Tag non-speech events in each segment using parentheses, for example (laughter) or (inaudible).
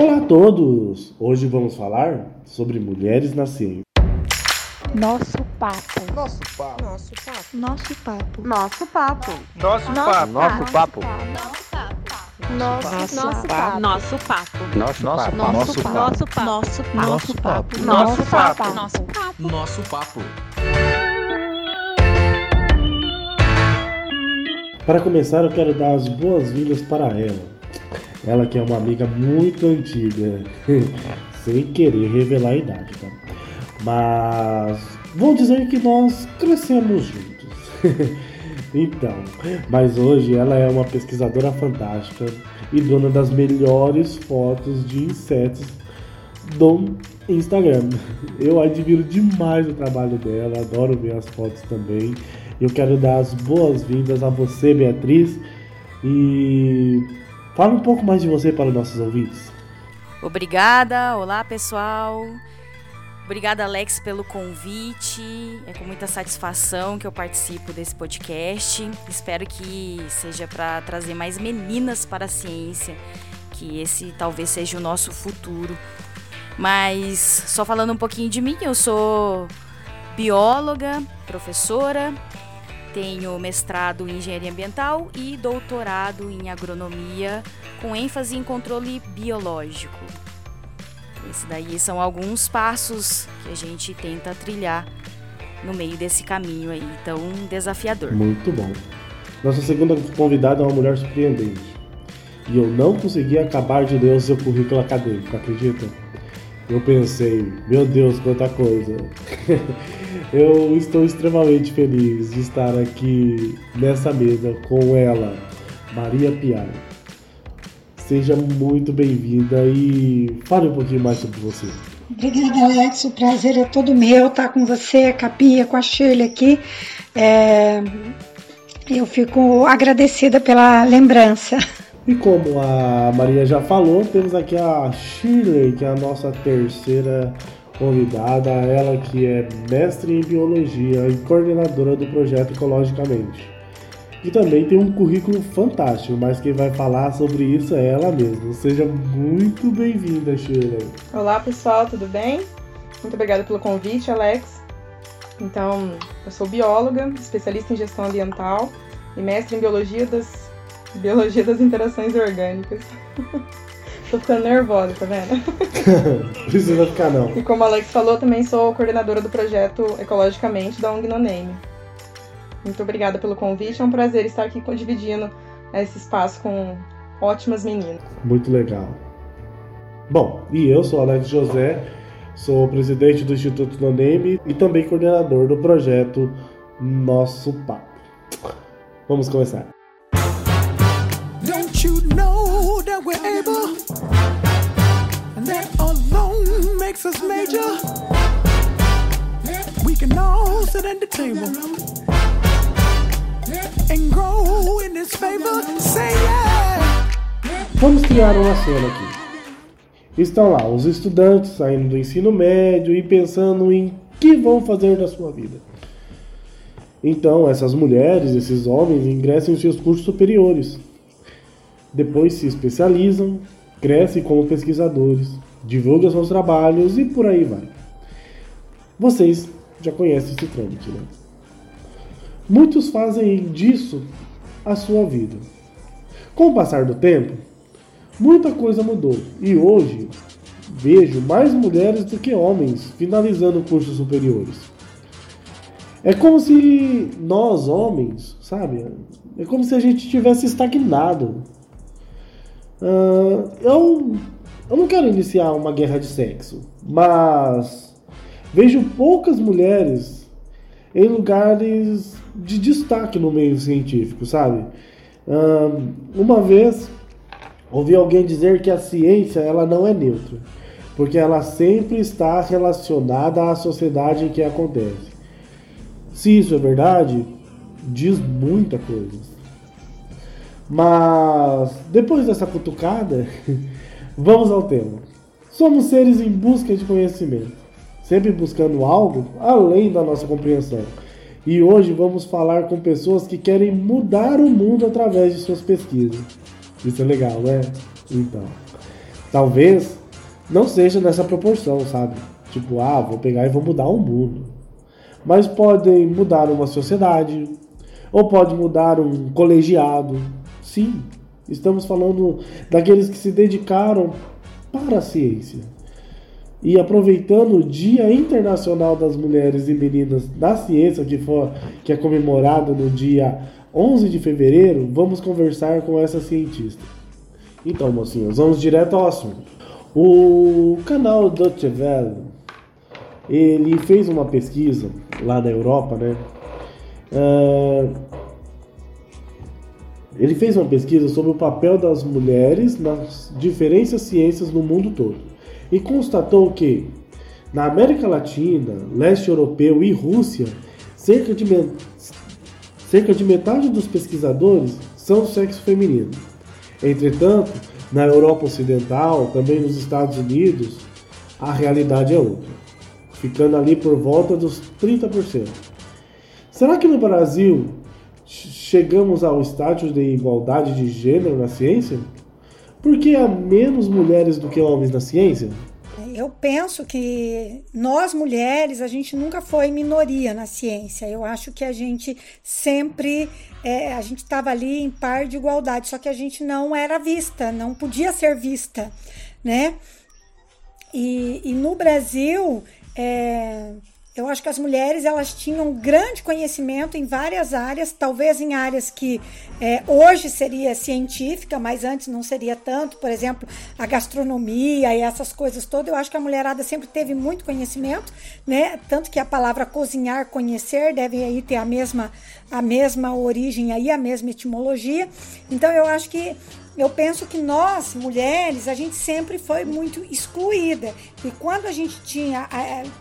Olá a todos! Hoje vamos falar sobre mulheres na ciência. Nosso papo. Nosso papo. Nosso papo. Nosso papo. Nosso papo. Nosso papo. Nosso papo. Nosso, Nosso papo. Nosso papo. Nosso papo. Nosso papo. Nosso papo. Nosso papo. Nosso papo. Nosso papo. Nosso papo. Nosso papo. Para começar, eu quero dar as boas-vindas para ela. Ela que é uma amiga muito antiga, (laughs) sem querer revelar a idade, tá? Mas vou dizer que nós crescemos juntos. (laughs) então, mas hoje ela é uma pesquisadora fantástica e dona das melhores fotos de insetos do Instagram. Eu admiro demais o trabalho dela, adoro ver as fotos também. Eu quero dar as boas-vindas a você, Beatriz, e fala um pouco mais de você para os nossos ouvintes. Obrigada, olá pessoal. Obrigada, Alex, pelo convite. É com muita satisfação que eu participo desse podcast. Espero que seja para trazer mais meninas para a ciência, que esse talvez seja o nosso futuro. Mas só falando um pouquinho de mim, eu sou bióloga, professora, tenho mestrado em engenharia ambiental e doutorado em agronomia, com ênfase em controle biológico. Esse daí são alguns passos que a gente tenta trilhar no meio desse caminho aí tão desafiador. Muito bom. Nossa segunda convidada é uma mulher surpreendente. E eu não consegui acabar de ler o seu currículo acadêmico, acredita? Eu pensei, meu Deus, quanta coisa. (laughs) eu estou extremamente feliz de estar aqui nessa mesa com ela, Maria Piar. Seja muito bem-vinda e fale um pouquinho mais sobre você. Obrigada, Alex. O prazer é todo meu estar com você, a Pia, com a Shirley aqui. É, Eu fico agradecida pela lembrança. (laughs) E como a Maria já falou, temos aqui a Shirley, que é a nossa terceira convidada, ela que é mestre em biologia e coordenadora do projeto Ecologicamente. E também tem um currículo fantástico, mas quem vai falar sobre isso é ela mesma. Seja muito bem-vinda, Shirley. Olá pessoal, tudo bem? Muito obrigada pelo convite, Alex. Então, eu sou bióloga, especialista em gestão ambiental e mestre em biologia das biologia das interações orgânicas. (laughs) Tô ficando nervosa, tá vendo? (laughs) Precisa ficar não. E como a Alex falou, também sou coordenadora do projeto Ecologicamente da ONG No Name. Muito obrigada pelo convite, é um prazer estar aqui dividindo esse espaço com ótimas meninas. Muito legal. Bom, e eu sou Alex José, sou presidente do Instituto No Name e também coordenador do projeto Nosso Papo. Vamos começar. We're able? And that alone makes us major. We can all sit at the table and grow in this favor. Say yeah. Vamos criar uma cena aqui. Estão lá os estudantes saindo do ensino médio e pensando em que vão fazer da sua vida. Então, essas mulheres, esses homens ingressam em seus cursos superiores. Depois se especializam, crescem como pesquisadores, divulgam seus trabalhos e por aí vai. Vocês já conhecem esse trâmite, né? Muitos fazem disso a sua vida. Com o passar do tempo, muita coisa mudou e hoje vejo mais mulheres do que homens finalizando cursos superiores. É como se nós, homens, sabe? É como se a gente tivesse estagnado. Ah, eu, eu não quero iniciar uma guerra de sexo, mas vejo poucas mulheres em lugares de destaque no meio científico, sabe? Ah, uma vez ouvi alguém dizer que a ciência ela não é neutra, porque ela sempre está relacionada à sociedade em que acontece. Se isso é verdade, diz muita coisa. Mas depois dessa cutucada, (laughs) vamos ao tema. Somos seres em busca de conhecimento, sempre buscando algo além da nossa compreensão. E hoje vamos falar com pessoas que querem mudar o mundo através de suas pesquisas. Isso é legal, né? Então. Talvez não seja nessa proporção, sabe? Tipo, ah, vou pegar e vou mudar o mundo. Mas podem mudar uma sociedade, ou pode mudar um colegiado. Sim, estamos falando daqueles que se dedicaram para a ciência. E aproveitando o Dia Internacional das Mulheres e Meninas da Ciência, que, for, que é comemorado no dia 11 de fevereiro, vamos conversar com essa cientista. Então, mocinhos, vamos direto ao assunto. O canal Deutsche Welle, ele fez uma pesquisa lá na Europa, né? Uh, ele fez uma pesquisa sobre o papel das mulheres nas diferentes ciências no mundo todo e constatou que na América Latina, leste europeu e Rússia, cerca de, cerca de metade dos pesquisadores são do sexo feminino. Entretanto, na Europa Ocidental, também nos Estados Unidos, a realidade é outra, ficando ali por volta dos 30%. Será que no Brasil chegamos ao estágio de igualdade de gênero na ciência? Por que há menos mulheres do que homens na ciência? Eu penso que nós mulheres, a gente nunca foi minoria na ciência. Eu acho que a gente sempre, é, a gente estava ali em par de igualdade, só que a gente não era vista, não podia ser vista, né? E, e no Brasil, é, eu acho que as mulheres elas tinham grande conhecimento em várias áreas, talvez em áreas que é, hoje seria científica, mas antes não seria tanto. Por exemplo, a gastronomia e essas coisas todas. Eu acho que a mulherada sempre teve muito conhecimento, né? Tanto que a palavra cozinhar, conhecer, deve aí ter a mesma a mesma origem aí, a mesma etimologia. Então eu acho que eu penso que nós, mulheres, a gente sempre foi muito excluída. E quando a gente tinha,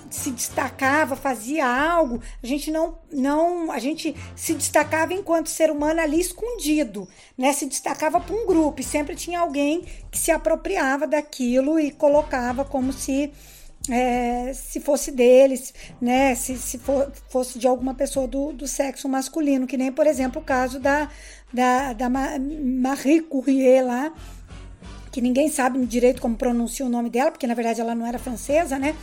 se destacava, fazia algo, a gente não, não, a gente se destacava enquanto ser humano ali escondido, né? Se destacava para um grupo e sempre tinha alguém que se apropriava daquilo e colocava como se é, se fosse deles, né? Se, se for, fosse de alguma pessoa do, do sexo masculino, que nem, por exemplo, o caso da, da, da Marie Curie lá, que ninguém sabe direito como pronuncia o nome dela, porque na verdade ela não era francesa, né?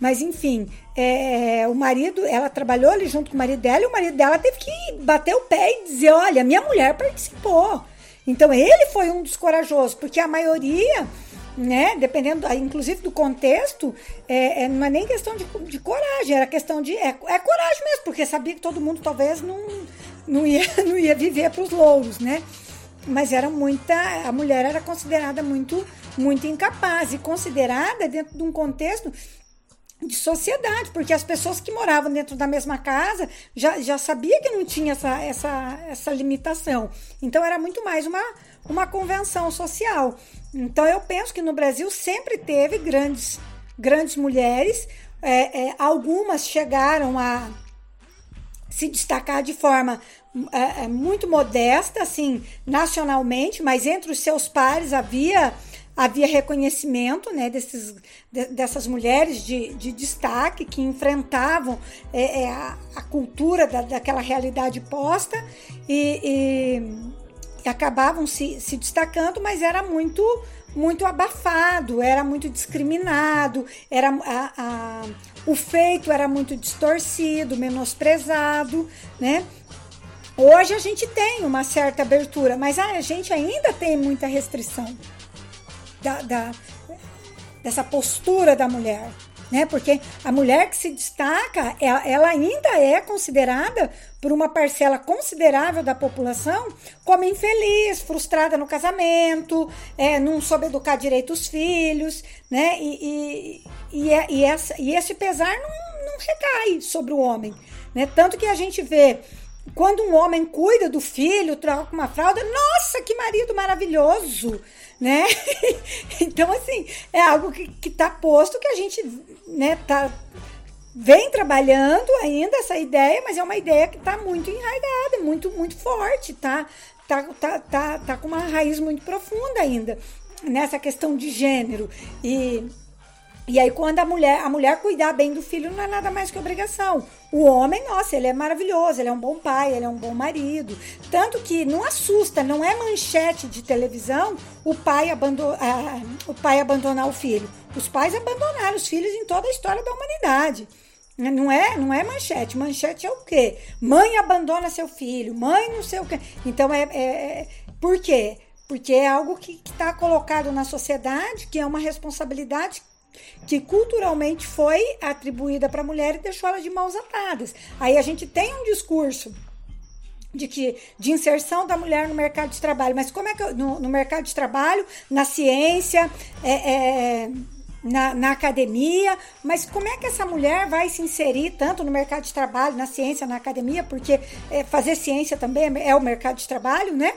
Mas enfim, é, o marido, ela trabalhou ali junto com o marido dela e o marido dela teve que bater o pé e dizer: olha, minha mulher participou. Então ele foi um dos corajosos, porque a maioria né? Dependendo, inclusive do contexto, é, é, não é nem questão de, de coragem, era questão de. É, é, coragem mesmo, porque sabia que todo mundo talvez não, não, ia, (laughs) não ia viver para os louros, né? Mas era muita. A mulher era considerada muito, muito incapaz e considerada dentro de um contexto de sociedade, porque as pessoas que moravam dentro da mesma casa já, já sabia que não tinha essa, essa, essa limitação. Então era muito mais uma, uma convenção social. Então eu penso que no Brasil sempre teve grandes, grandes mulheres, é, é, algumas chegaram a se destacar de forma é, é, muito modesta, assim, nacionalmente, mas entre os seus pares havia havia reconhecimento né, desses, de, dessas mulheres de, de, destaque que enfrentavam é, é, a, a, cultura da, daquela realidade posta e, acabavam se, se destacando, mas era muito muito abafado, era muito discriminado, era a, a, o feito era muito distorcido, menosprezado, né? Hoje a gente tem uma certa abertura, mas a gente ainda tem muita restrição da, da dessa postura da mulher né? Porque a mulher que se destaca, ela ainda é considerada por uma parcela considerável da população como infeliz, frustrada no casamento, é, não soube educar direito os filhos, né? E, e, e, é, e, essa, e esse pesar não, não recai sobre o homem, né? Tanto que a gente vê quando um homem cuida do filho, troca uma fralda, nossa, que marido maravilhoso, né? (laughs) então, assim, é algo que, que tá posto que a gente, né, tá vem trabalhando ainda essa ideia, mas é uma ideia que está muito enraizada, muito, muito forte, tá? Tá, tá, tá, tá com uma raiz muito profunda ainda nessa questão de gênero. E E aí, quando a mulher, a mulher cuidar bem do filho, não é nada mais que obrigação. O homem, nossa, ele é maravilhoso, ele é um bom pai, ele é um bom marido. Tanto que não assusta, não é manchete de televisão o pai, abandon, ah, o pai abandonar o filho. Os pais abandonaram os filhos em toda a história da humanidade. Não é, não é manchete. Manchete é o quê? Mãe abandona seu filho, mãe não sei o quê. Então é, é, é por quê? Porque é algo que está colocado na sociedade, que é uma responsabilidade que culturalmente foi atribuída para a mulher e deixou ela de mãos atadas. Aí a gente tem um discurso de que de inserção da mulher no mercado de trabalho, mas como é que no, no mercado de trabalho, na ciência, é, é, na, na, academia, mas como é que essa mulher vai se inserir tanto no mercado de trabalho, na ciência, na academia, porque é, fazer ciência também é o mercado de trabalho, né?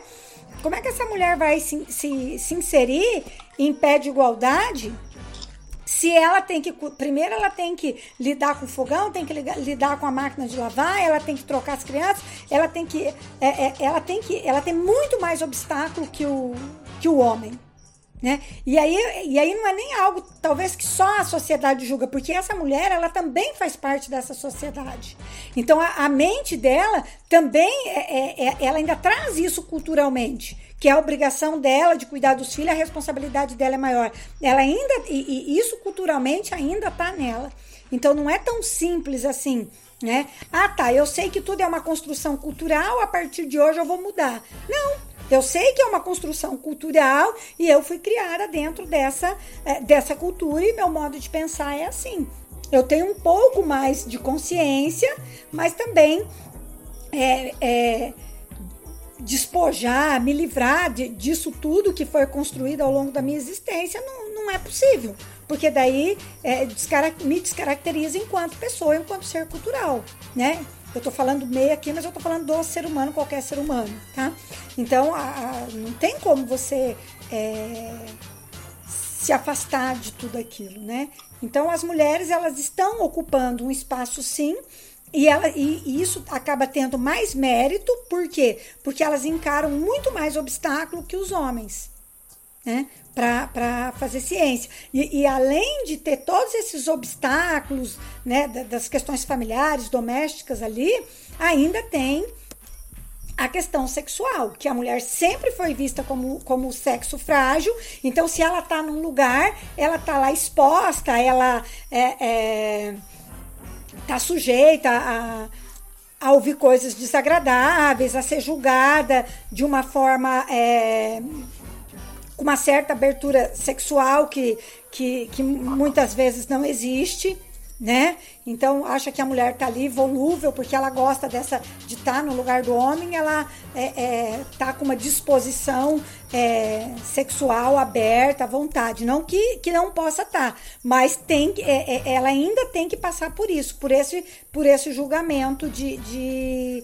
Como é que essa mulher vai se, se, se inserir em pé de igualdade se ela tem que. Primeiro, ela tem que lidar com o fogão, tem que lidar com a máquina de lavar, ela tem que trocar as crianças, ela tem que. É, é, ela tem que. Ela tem muito mais obstáculo que o, que o homem. Né? E, aí, e aí não é nem algo, talvez, que só a sociedade julga, porque essa mulher, ela também faz parte dessa sociedade. Então, a, a mente dela também, é, é, é ela ainda traz isso culturalmente que a obrigação dela de cuidar dos filhos, a responsabilidade dela é maior. Ela ainda, e, e isso culturalmente ainda está nela. Então não é tão simples assim, né? Ah, tá, eu sei que tudo é uma construção cultural, a partir de hoje eu vou mudar. Não, eu sei que é uma construção cultural e eu fui criada dentro dessa, é, dessa cultura e meu modo de pensar é assim. Eu tenho um pouco mais de consciência, mas também é, é despojar, me livrar de, disso tudo que foi construído ao longo da minha existência, não, não é possível. Porque daí é, me descaracteriza enquanto pessoa, enquanto ser cultural, né? Eu tô falando meio aqui, mas eu tô falando do ser humano, qualquer ser humano, tá? Então, a, a, não tem como você é, se afastar de tudo aquilo, né? Então, as mulheres, elas estão ocupando um espaço, sim, e, ela, e, e, isso acaba tendo mais mérito, por quê? Porque elas encaram muito mais obstáculo que os homens, né? Para fazer ciência. E, e, além de ter todos esses obstáculos, né, das questões familiares, domésticas ali, ainda tem a questão sexual, que a mulher sempre foi vista como, como sexo frágil. Então, se ela está num lugar, ela está lá exposta, ela é, é está sujeita a, a ouvir coisas desagradáveis, a ser julgada de uma forma é, com uma certa abertura sexual que, que, que muitas vezes não existe né? Então acha que a mulher tá ali volúvel porque ela gosta dessa de estar tá no lugar do homem, ela é, é, tá com uma disposição é, sexual aberta, à vontade, não que, que não possa estar, tá, mas tem é, é, ela ainda tem que passar por isso, por esse por esse julgamento de, de de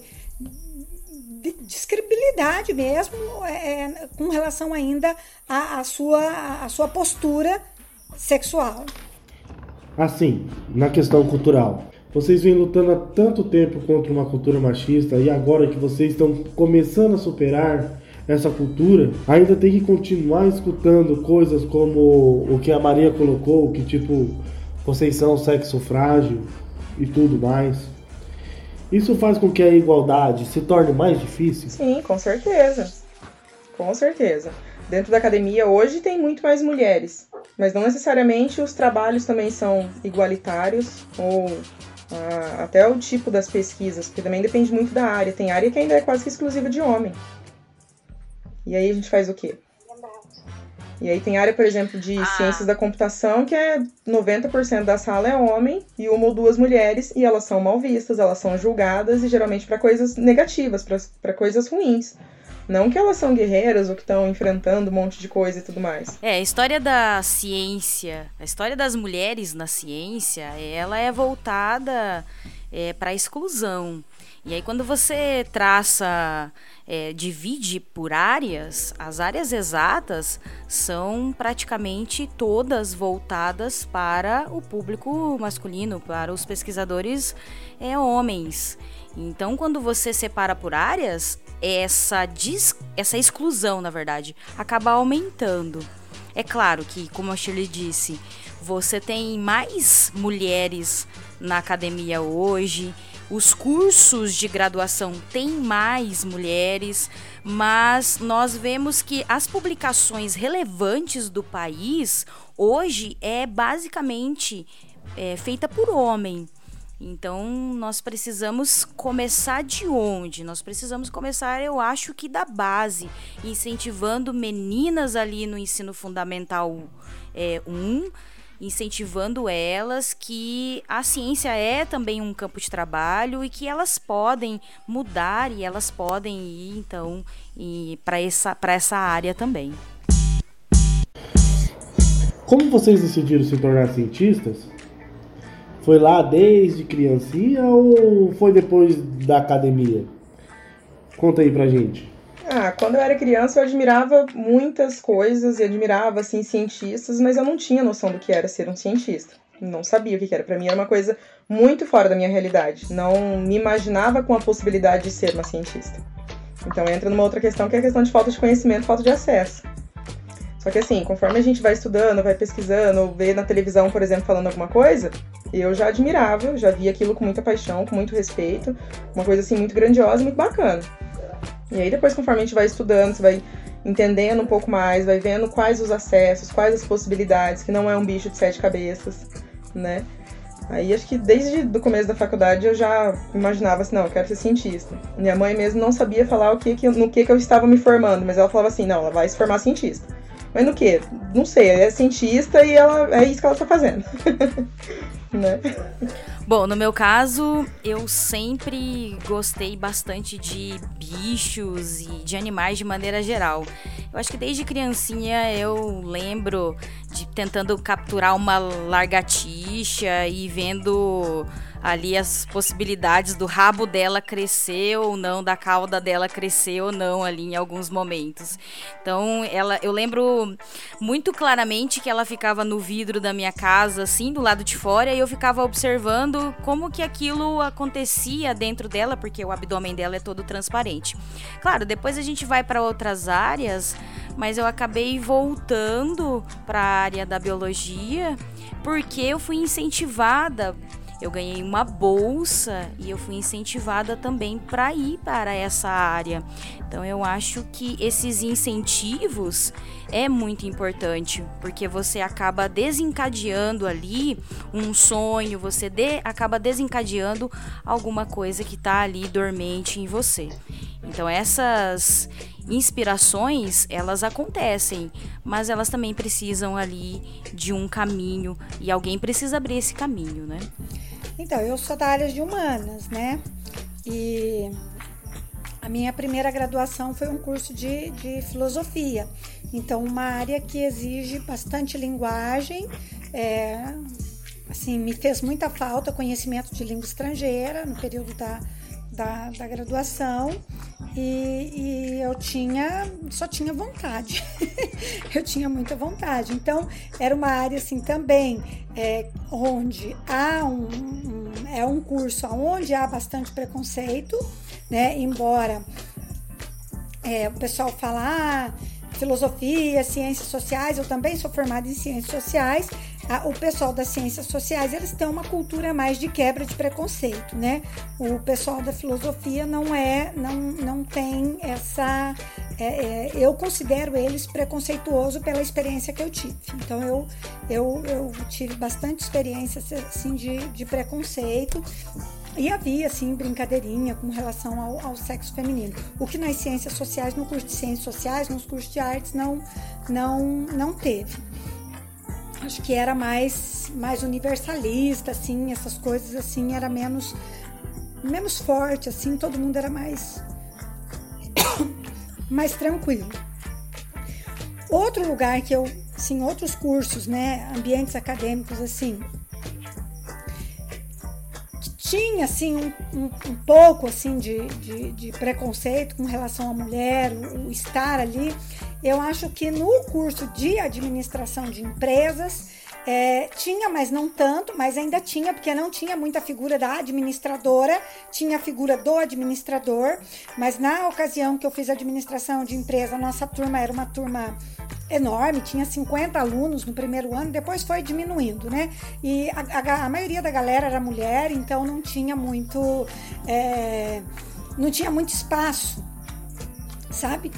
describilidade mesmo é, com relação ainda à, à, sua, à sua postura sexual. Assim, na questão cultural, vocês vêm lutando há tanto tempo contra uma cultura machista e agora que vocês estão começando a superar essa cultura, ainda tem que continuar escutando coisas como o que a Maria colocou, que tipo, vocês são sexo frágil e tudo mais. Isso faz com que a igualdade se torne mais difícil? Sim, com certeza. Com certeza. Dentro da academia hoje tem muito mais mulheres, mas não necessariamente os trabalhos também são igualitários ou ah, até o tipo das pesquisas, porque também depende muito da área. Tem área que ainda é quase que exclusiva de homem. E aí a gente faz o quê? E aí tem área, por exemplo, de ah. ciências da computação, que é 90% da sala é homem e uma ou duas mulheres, e elas são mal vistas, elas são julgadas, e geralmente para coisas negativas, para coisas ruins. Não que elas são guerreiras ou que estão enfrentando um monte de coisa e tudo mais. É, a história da ciência, a história das mulheres na ciência, ela é voltada é, para a exclusão. E aí, quando você traça, é, divide por áreas, as áreas exatas são praticamente todas voltadas para o público masculino, para os pesquisadores é, homens. Então, quando você separa por áreas, essa, dis, essa exclusão, na verdade, acaba aumentando. É claro que, como a Shirley disse, você tem mais mulheres na academia hoje, os cursos de graduação têm mais mulheres, mas nós vemos que as publicações relevantes do país hoje é basicamente é, feita por homem. Então, nós precisamos começar de onde? Nós precisamos começar, eu acho que da base, incentivando meninas ali no ensino fundamental 1, é, um, incentivando elas que a ciência é também um campo de trabalho e que elas podem mudar e elas podem ir então para essa, essa área também. Como vocês decidiram se tornar cientistas? Foi lá desde criancinha ou foi depois da academia? Conta aí pra gente. Ah, quando eu era criança eu admirava muitas coisas e admirava assim cientistas, mas eu não tinha noção do que era ser um cientista. Não sabia o que era. Para mim era uma coisa muito fora da minha realidade. Não me imaginava com a possibilidade de ser uma cientista. Então entra numa outra questão que é a questão de falta de conhecimento, falta de acesso. Só que assim, conforme a gente vai estudando, vai pesquisando, vê na televisão, por exemplo, falando alguma coisa, eu já admirava, já via aquilo com muita paixão, com muito respeito, uma coisa assim muito grandiosa, muito bacana. E aí depois, conforme a gente vai estudando, você vai entendendo um pouco mais, vai vendo quais os acessos, quais as possibilidades, que não é um bicho de sete cabeças, né? Aí acho que desde o começo da faculdade eu já imaginava assim, não, eu quero ser cientista. Minha mãe mesmo não sabia falar o que, que no que, que eu estava me formando, mas ela falava assim, não, ela vai se formar cientista. Mas no que? Não sei, é cientista e ela é isso que ela está fazendo. (laughs) né? Bom, no meu caso, eu sempre gostei bastante de bichos e de animais de maneira geral. Eu acho que desde criancinha eu lembro de tentando capturar uma largatixa e vendo ali as possibilidades do rabo dela crescer ou não, da cauda dela crescer ou não ali em alguns momentos. Então, ela, eu lembro muito claramente que ela ficava no vidro da minha casa, assim, do lado de fora, e eu ficava observando como que aquilo acontecia dentro dela, porque o abdômen dela é todo transparente. Claro, depois a gente vai para outras áreas, mas eu acabei voltando para a área da biologia porque eu fui incentivada eu ganhei uma bolsa e eu fui incentivada também para ir para essa área. Então eu acho que esses incentivos é muito importante, porque você acaba desencadeando ali um sonho, você de, acaba desencadeando alguma coisa que está ali dormente em você. Então essas inspirações, elas acontecem, mas elas também precisam ali de um caminho e alguém precisa abrir esse caminho, né? Então, eu sou da área de humanas, né? E a minha primeira graduação foi um curso de, de filosofia. Então, uma área que exige bastante linguagem, é, assim, me fez muita falta conhecimento de língua estrangeira no período da, da, da graduação e, e, eu tinha só tinha vontade. (laughs) Eu tinha muita vontade. Então era uma área assim também é, onde há um, um, é um curso onde há bastante preconceito né? Embora é, o pessoal fala ah, filosofia ciências sociais eu também sou formada em ciências sociais a, o pessoal das ciências sociais eles têm uma cultura mais de quebra de preconceito, né? O pessoal da filosofia não é, não, não tem essa. É, é, eu considero eles preconceituoso pela experiência que eu tive. Então eu, eu, eu tive bastante experiência assim de, de preconceito e havia, assim, brincadeirinha com relação ao, ao, sexo feminino. O que nas ciências sociais, no curso de ciências sociais, nos cursos de artes, não, não, não teve acho que era mais mais universalista assim essas coisas assim era menos menos forte assim todo mundo era mais (coughs) mais tranquilo. Outro lugar que eu sim outros cursos né ambientes acadêmicos assim que tinha assim um, um, pouco assim de, de, de, preconceito com relação à mulher o, o estar ali eu acho que no curso de administração de empresas é, tinha, mas não tanto, mas ainda tinha, porque não tinha muita figura da administradora, tinha a figura do administrador, mas na ocasião que eu fiz administração de empresa, nossa turma era uma turma enorme, tinha 50 alunos no primeiro ano, depois foi diminuindo, né? E a, a, a maioria da galera era mulher, então não tinha muito. É, não tinha muito espaço, sabe?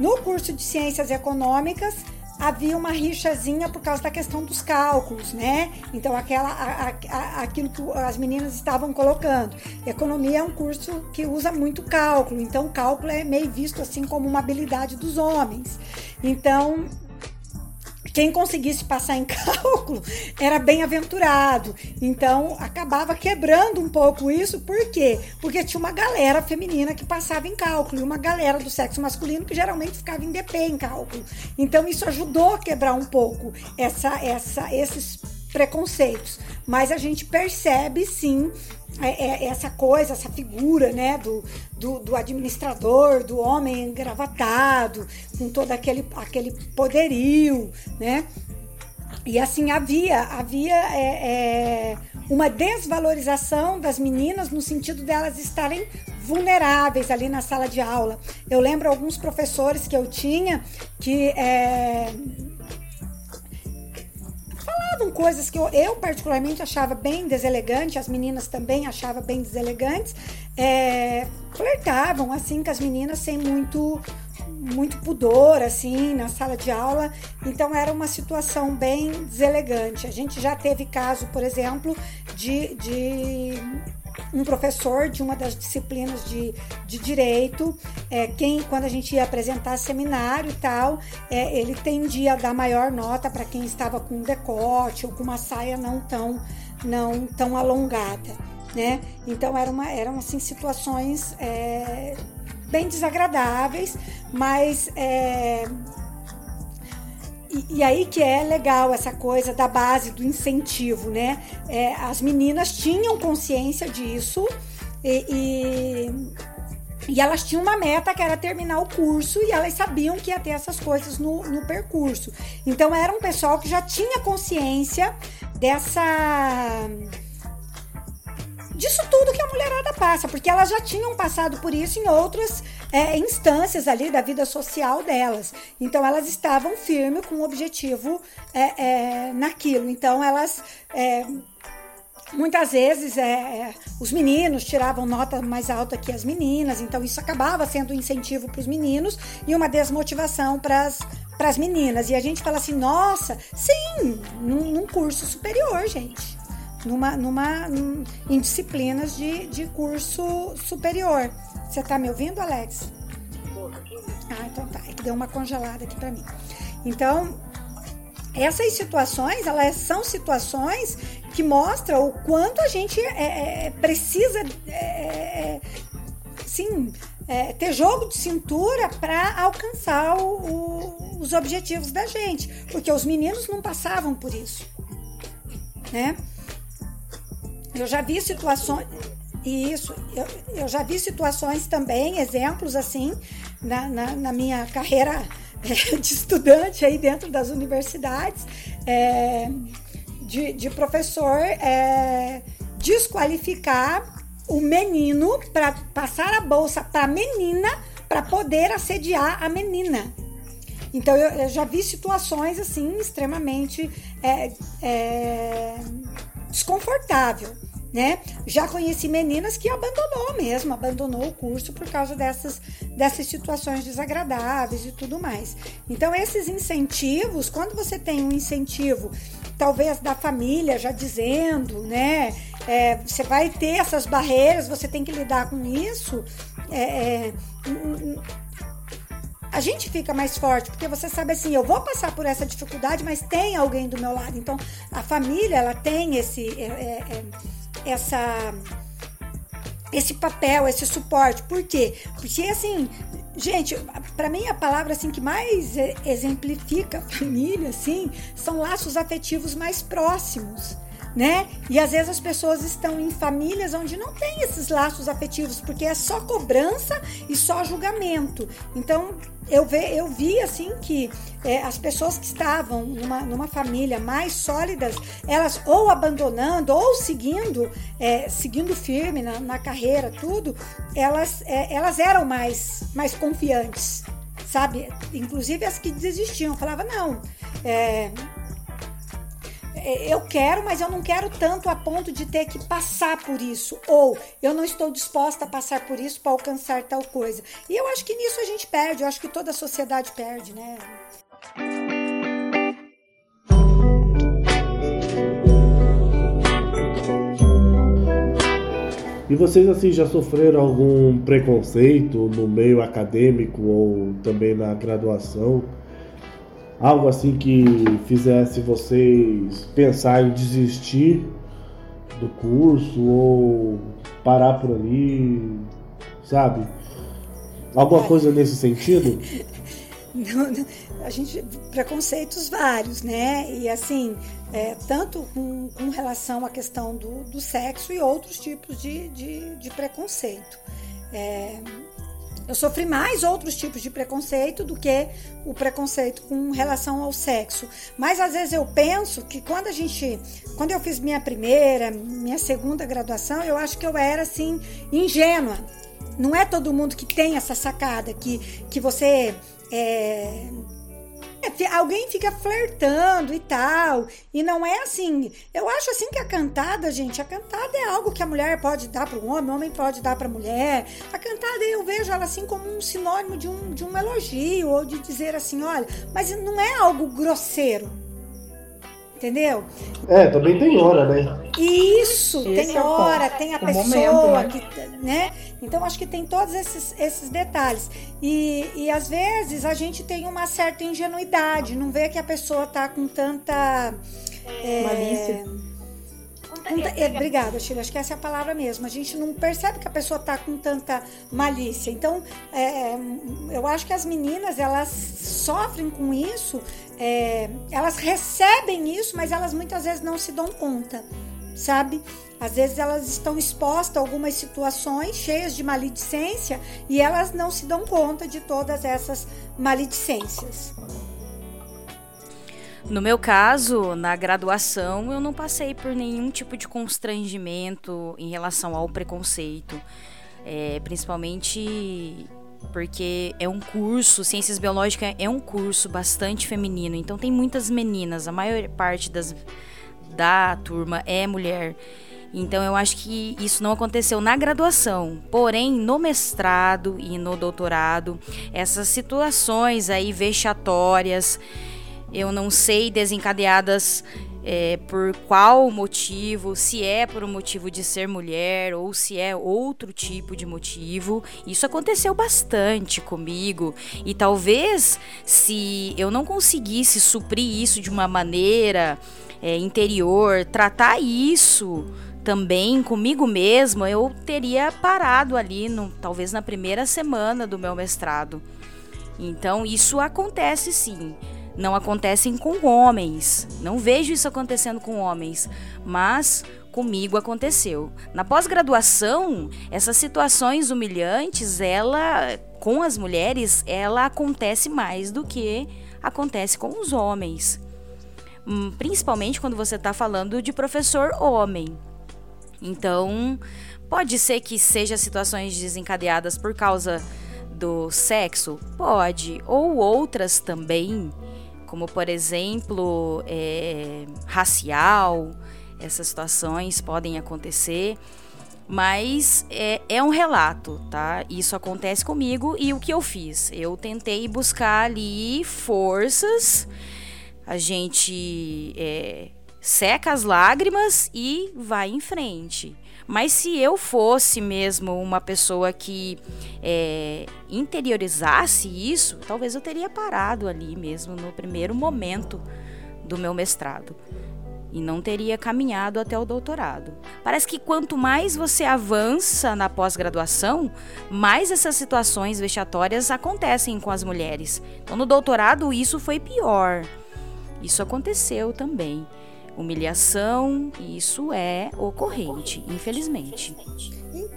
No curso de Ciências Econômicas, havia uma rixazinha por causa da questão dos cálculos, né? Então, aquela, a, a, aquilo que as meninas estavam colocando. Economia é um curso que usa muito cálculo, então, cálculo é meio visto assim como uma habilidade dos homens. Então, quem conseguisse passar em (laughs) cálculo era bem-aventurado. Então, acabava quebrando um pouco isso. Por quê? Porque tinha uma galera feminina que passava em cálculo e uma galera do sexo masculino que geralmente ficava em DP em cálculo. Então, isso ajudou a quebrar um pouco essa, essa, esses preconceitos. Mas a gente percebe, sim, é, é, essa coisa, essa figura, né, do, do, do, administrador, do homem engravatado, com todo aquele, aquele poderio, né? E assim havia, havia é, é, uma desvalorização das meninas no sentido delas estarem vulneráveis ali na sala de aula. Eu lembro alguns professores que eu tinha que é, falavam coisas que eu, eu, particularmente achava bem deselegante, as meninas também achavam bem deselegantes, é, flertavam assim com as meninas sem muito muito pudor assim na sala de aula, então era uma situação bem deselegante. A gente já teve caso, por exemplo, de, de um professor de uma das disciplinas de, de direito, é, quem quando a gente ia apresentar seminário e tal, é, ele tendia a dar maior nota para quem estava com decote ou com uma saia não tão não tão alongada, né? Então era uma, eram assim situações é, bem desagradáveis, mas é, e, e, aí que é legal essa coisa da base do incentivo, né? É, as meninas tinham consciência disso e, e, e, elas tinham uma meta que era terminar o curso e elas sabiam que ia ter essas coisas no, no percurso. Então era um pessoal que já tinha consciência dessa disso tudo que a mulherada passa, porque elas já tinham passado por isso em outras é, instâncias ali da vida social delas. Então elas estavam firmes com o objetivo é, é, naquilo. Então elas é, muitas vezes é, é, os meninos tiravam nota mais alta que as meninas, então isso acabava sendo um incentivo para os meninos e uma desmotivação para as meninas. E a gente fala assim, nossa, sim, num, num curso superior, gente numa, numa, em disciplinas de, de curso superior. Você está me ouvindo, Alex? Ah, então tá. É que deu uma congelada aqui para mim. Então, essas situações, elas são situações que mostram o quanto a gente é, é, precisa, é, é sim, é, ter jogo de cintura para alcançar o, o, os objetivos da gente, porque os meninos não passavam por isso, né? Eu já vi situações. Isso, eu, eu já vi situações também, exemplos assim, na, na, na minha carreira é, (laughs) de estudante aí dentro das universidades, é, de, de, professor é, desqualificar o menino para passar a bolsa para a menina para poder assediar a menina. Então eu, eu, já vi situações assim extremamente é, desconfortável, né? Já conheci meninas que abandonou mesmo, abandonou o curso por causa dessas, dessas situações desagradáveis e tudo mais. Então, esses incentivos, quando você tem um incentivo, talvez da família já dizendo, né? É, você vai ter essas barreiras, você tem que lidar com isso. É, é, a gente fica mais forte, porque você sabe assim, eu vou passar por essa dificuldade, mas tem alguém do meu lado. Então, a família, ela tem esse, é, é, é, essa, esse papel, esse suporte. Por quê? Porque, assim, gente, para mim a palavra assim que mais exemplifica a família, assim, são laços afetivos mais próximos né? E às vezes as pessoas estão em famílias onde não tem esses laços afetivos, porque é só cobrança e só julgamento. Então, eu, ve, eu vi assim que é, as pessoas que estavam numa, numa família mais sólidas, elas ou abandonando ou seguindo, é, seguindo firme na, na, carreira, tudo, elas, é, elas eram mais, mais confiantes sabe? Inclusive as que desistiam, falava não, é, eu quero, mas eu não quero tanto a ponto de ter que passar por isso. Ou eu não estou disposta a passar por isso para alcançar tal coisa. E eu acho que nisso a gente perde, eu acho que toda a sociedade perde, né? E vocês assim já sofreram algum preconceito no meio acadêmico ou também na graduação? Algo assim que fizesse vocês pensar em desistir do curso ou parar por ali, sabe? Alguma coisa nesse sentido? Não, (laughs) não, a gente preconceitos vários, né? E assim, é, tanto com, com, relação à questão do, do sexo e outros tipos de, de, de preconceito. É, eu sofri mais outros tipos de preconceito do que o preconceito com relação ao sexo. Mas às vezes eu penso que quando a gente, quando eu fiz minha primeira, minha segunda graduação, eu acho que eu era assim ingênua. Não é todo mundo que tem essa sacada que que você é, é, alguém fica flertando e tal. E não é assim. Eu acho assim que a cantada, gente, a cantada é algo que a mulher pode dar para o homem, o homem pode dar para a mulher. A cantada eu vejo ela assim como um sinônimo de um, de um elogio ou de dizer assim, olha, mas não é algo grosseiro. Entendeu? É, também tem hora, né? Isso, Esse tem é hora, tem a o pessoa momento, né? que, né? Então acho que tem todos esses, esses detalhes. E, e às vezes a gente tem uma certa ingenuidade, não vê que a pessoa tá com tanta. É, Malícia. É, obrigada, Sheila. Acho que essa é a palavra mesmo. A gente não percebe que a pessoa está com tanta malícia. Então, é, eu acho que as meninas elas sofrem com isso. É, elas recebem isso, mas elas muitas vezes não se dão conta, sabe? Às vezes elas estão expostas a algumas situações cheias de maledicência e elas não se dão conta de todas essas maledicências. No meu caso, na graduação, eu não passei por nenhum tipo de constrangimento em relação ao preconceito. É, principalmente porque é um curso, ciências biológicas é um curso bastante feminino, então tem muitas meninas, a maior parte das, da turma é mulher. Então eu acho que isso não aconteceu na graduação, porém no mestrado e no doutorado, essas situações aí vexatórias eu não sei desencadeadas é, por qual motivo, se é por um motivo de ser mulher ou se é outro tipo de motivo. Isso aconteceu bastante comigo e talvez se eu não conseguisse suprir isso de uma maneira é, interior, tratar isso também comigo mesmo, eu teria parado ali, no, talvez na primeira semana do meu mestrado. Então isso acontece sim não acontecem com homens. Não vejo isso acontecendo com homens, mas comigo aconteceu. Na pós-graduação, essas situações humilhantes, ela com as mulheres, ela acontece mais do que acontece com os homens. Hum, principalmente quando você está falando de professor homem. Então, pode ser que seja situações desencadeadas por causa do sexo? Pode. Ou outras também como por exemplo é, racial, essas situações podem acontecer, mas é, é, um relato, tá? Isso acontece comigo e o que eu fiz? Eu tentei buscar ali forças, a gente é, seca as lágrimas e vai em frente. Mas se eu fosse mesmo uma pessoa que é, interiorizasse isso, talvez eu teria parado ali mesmo no primeiro momento do meu mestrado e não teria caminhado até o doutorado. Parece que quanto mais você avança na pós-graduação, mais essas situações vexatórias acontecem com as mulheres. Então, no doutorado, isso foi pior. Isso aconteceu também. Humilhação, isso é ocorrente, infelizmente.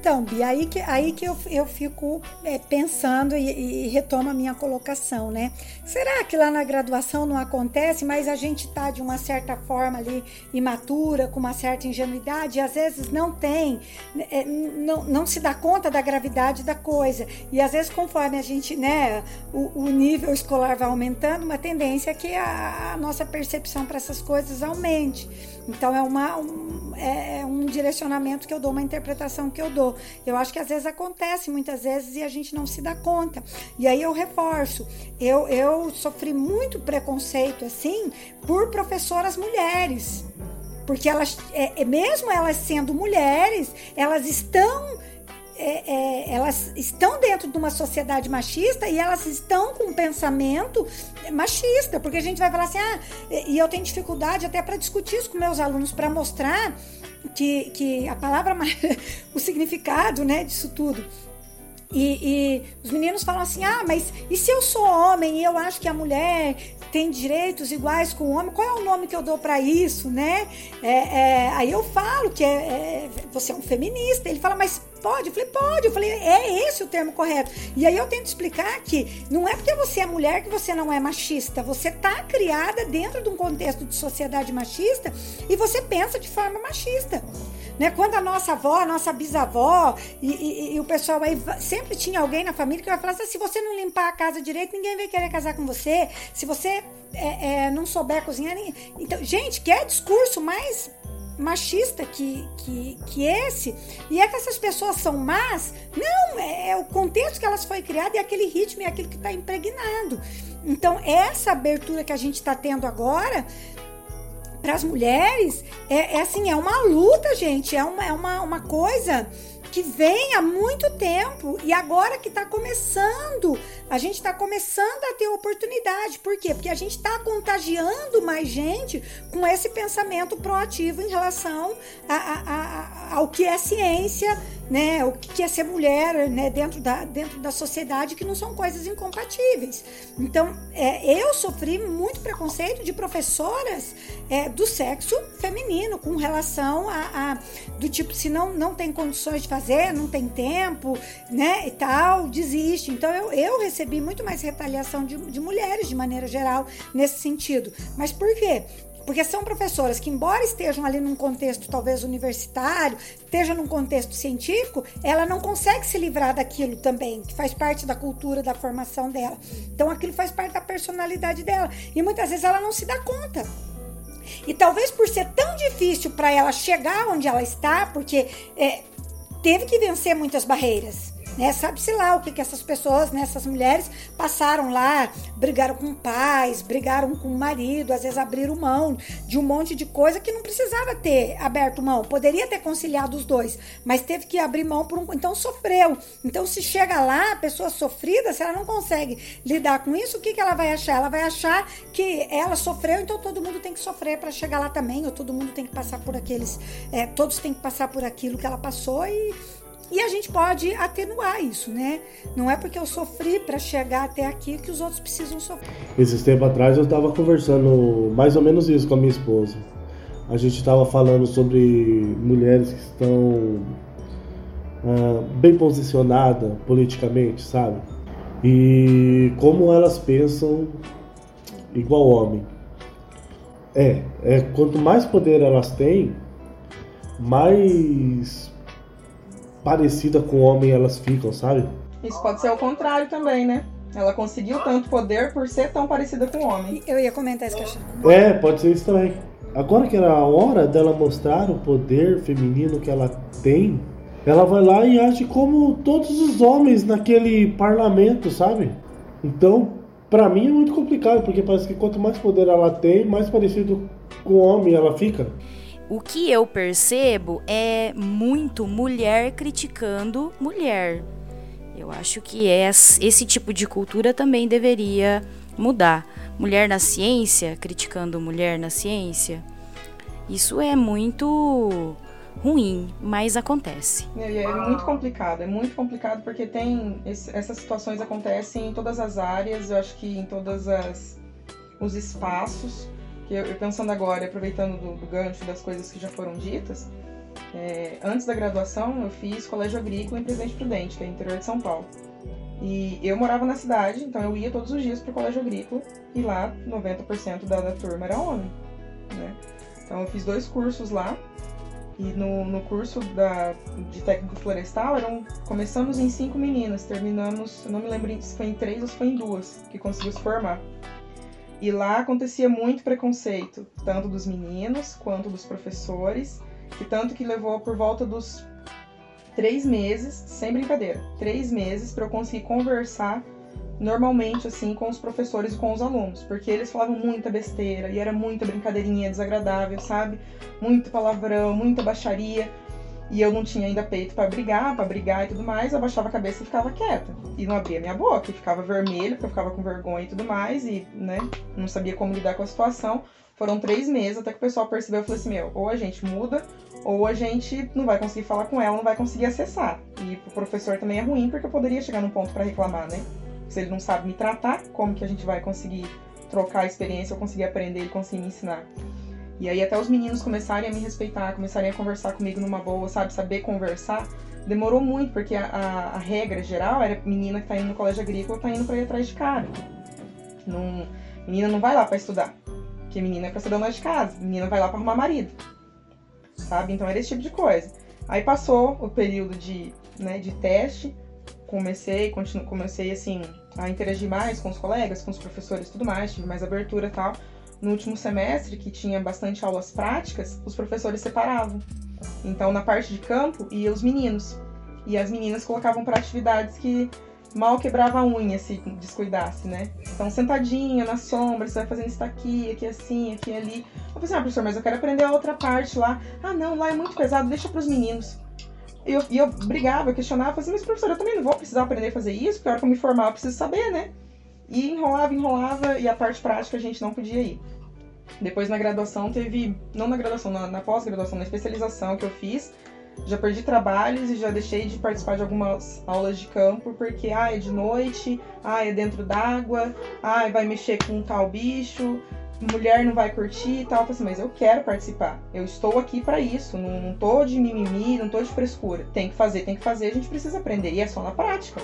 Então, Bia, aí que, aí que eu, eu fico é, pensando e, e retomo a minha colocação, né? Será que lá na graduação não acontece, mas a gente tá de uma certa forma ali imatura, com uma certa ingenuidade, e às vezes não tem, é, não, não se dá conta da gravidade da coisa. E às vezes, conforme a gente, né, o, o nível escolar vai aumentando, uma tendência é que a, a nossa percepção para essas coisas aumente. Então é, uma, um, é, é um direcionamento que eu dou, uma interpretação que eu dou. Eu acho que às vezes acontece, muitas vezes, e a gente não se dá conta. E aí eu reforço. Eu, eu sofri muito preconceito, assim, por professoras mulheres. Porque elas, é, é mesmo elas sendo mulheres, elas estão é, é, elas estão dentro de uma sociedade machista e elas estão com um pensamento machista, porque a gente vai falar assim, ah, e eu tenho dificuldade até para discutir isso com meus alunos, para mostrar que, que a palavra, (laughs) o significado né, disso tudo. E, e, os meninos falam assim: ah, mas e se eu sou homem e eu acho que a mulher tem direitos iguais com o homem, qual é o nome que eu dou para isso, né? É, é, aí eu falo que é, é, você é um feminista. Ele fala, mas pode? Eu falei, pode. Eu falei, é esse o termo correto. E aí eu tento explicar que não é porque você é mulher que você não é machista. Você tá criada dentro de um contexto de sociedade machista e você pensa de forma machista. Né? Quando a nossa avó, a nossa bisavó e, e, e, o pessoal aí sempre tinha alguém na família que vai falar assim: se você não limpar a casa direito, ninguém vai querer casar com você. Se você é, é, não souber cozinhar. Então, gente, que é discurso mais machista que, que, que esse. E é que essas pessoas são más? Não, é, é o contexto que elas foi criadas e aquele ritmo e aquilo que está impregnado. Então, essa abertura que a gente está tendo agora para as mulheres é, é, assim, é uma luta, gente. É uma, é uma, uma coisa que vem há muito tempo e agora que está começando, a gente está começando a ter oportunidade. Por quê? Porque a gente está contagiando mais gente com esse pensamento proativo em relação a, a, a, ao que é ciência, né, o que é ser mulher né, dentro, da, dentro da sociedade, que não são coisas incompatíveis. Então, é, eu sofri muito preconceito de professoras é, do sexo feminino, com relação a, do tipo, se não, não tem condições de fazer, não tem tempo, né, e tal, desiste. Então, eu, eu recebi muito mais retaliação de, de mulheres, de maneira geral, nesse sentido. Mas por quê? Porque são professoras que, embora estejam ali num contexto talvez universitário, esteja num contexto científico, ela não consegue se livrar daquilo também, que faz parte da cultura, da formação dela. Então aquilo faz parte da personalidade dela. E muitas vezes ela não se dá conta. E talvez por ser tão difícil para ela chegar onde ela está, porque é, teve que vencer muitas barreiras né? Sabe-se lá o que, que essas pessoas, né, essas mulheres passaram lá, brigaram com pais, brigaram com o marido, às vezes abriram mão de um monte de coisa que não precisava ter aberto mão, poderia ter conciliado os dois, mas teve que abrir mão por um, então sofreu. Então se chega lá, a pessoa sofrida, se ela não consegue lidar com isso, o que, que ela vai achar? Ela vai achar que ela sofreu, então todo mundo tem que sofrer para chegar lá também, ou todo mundo tem que passar por aqueles, é, todos têm que passar por aquilo que ela passou e e a gente pode atenuar isso, né? Não é porque eu sofri para chegar até aqui que os outros precisam sofrer. Esses tempos atrás eu estava conversando mais ou menos isso com a minha esposa. A gente estava falando sobre mulheres que estão ah, bem posicionadas politicamente, sabe? E como elas pensam igual homem. É, é quanto mais poder elas têm, mais parecida com o homem elas ficam, sabe? Isso pode ser o contrário também, né? Ela conseguiu tanto poder por ser tão parecida com o homem. Eu ia comentar isso que eu É, pode ser isso também. Agora que era a hora dela mostrar o poder feminino que ela tem, ela vai lá e age como todos os homens naquele parlamento, sabe? Então, para mim é muito complicado, porque parece que quanto mais poder ela tem, mais parecido com o homem ela fica. O que eu percebo é muito mulher criticando mulher. Eu acho que esse tipo de cultura também deveria mudar. Mulher na ciência criticando mulher na ciência. Isso é muito ruim, mas acontece. É, é muito complicado, é muito complicado porque tem essas situações acontecem em todas as áreas, eu acho que em todos os espaços eu, pensando agora, aproveitando do, do, gancho das coisas que já foram ditas, é, antes da graduação eu fiz colégio agrícola em Presidente Prudente, que é interior de São Paulo. E eu morava na cidade, então eu ia todos os dias para o colégio agrícola e lá 90% da, da turma era homem. Né? Então eu fiz dois cursos lá e no, no curso da, de técnico florestal eram começamos em cinco meninas, terminamos, eu não me lembro se foi em três ou se foi em duas que conseguiu se formar. E lá acontecia muito preconceito, tanto dos meninos quanto dos professores, que tanto que levou por volta dos três meses, sem brincadeira, três meses para eu conseguir conversar normalmente assim com os professores e com os alunos, porque eles falavam muita besteira e era muita brincadeirinha desagradável, sabe? Muito palavrão, muita baixaria. E eu não tinha ainda peito para brigar, para brigar e tudo mais, eu abaixava a cabeça e ficava quieta. E não abria minha boca, e ficava vermelho, porque eu ficava com vergonha e tudo mais, e, né, não sabia como lidar com a situação. Foram três meses até que o pessoal percebeu e falou assim: meu, ou a gente muda, ou a gente não vai conseguir falar com ela, não vai conseguir acessar. E pro professor também é ruim, porque eu poderia chegar num ponto para reclamar, né? Se ele não sabe me tratar, como que a gente vai conseguir trocar a experiência ou conseguir aprender e conseguir me ensinar? E aí até os meninos começarem a me respeitar, começarem a conversar comigo numa boa, sabe? Saber conversar. Demorou muito, porque a, a, a regra geral era menina que tá indo no colégio agrícola tá indo pra ir atrás de cara. Não, menina não vai lá para estudar. Porque menina é pra ser dona de casa. Menina vai lá pra arrumar marido. Sabe? Então era esse tipo de coisa. Aí passou o período de, né, de teste. Comecei, continuo, comecei assim, a interagir mais com os colegas, com os professores e tudo mais, tive mais abertura e tal no último semestre, que tinha bastante aulas práticas, os professores separavam. Então, na parte de campo, ia os meninos. E as meninas colocavam para atividades que mal quebrava a unha se descuidasse, né? Então, sentadinha na sombra, você vai fazendo isso aqui, aqui assim, aqui ali. Eu falei assim, ah, professor, mas eu quero aprender a outra parte lá. Ah, não, lá é muito pesado, deixa para os meninos. E eu, e eu brigava, questionava, falei assim, mas professor, eu também não vou precisar aprender a fazer isso, porque a hora que eu me formar eu preciso saber, né? E enrolava, enrolava, e a parte prática a gente não podia ir. Depois na graduação teve, não na graduação, na, na pós-graduação, na especialização que eu fiz, já perdi trabalhos e já deixei de participar de algumas aulas de campo porque ah, é de noite, ah, é dentro d'água, ah, vai mexer com tal bicho, mulher não vai curtir e tal. Eu falei assim, mas eu quero participar. Eu estou aqui para isso, não, não tô de mimimi, não tô de frescura. Tem que fazer, tem que fazer, a gente precisa aprender e é só na prática.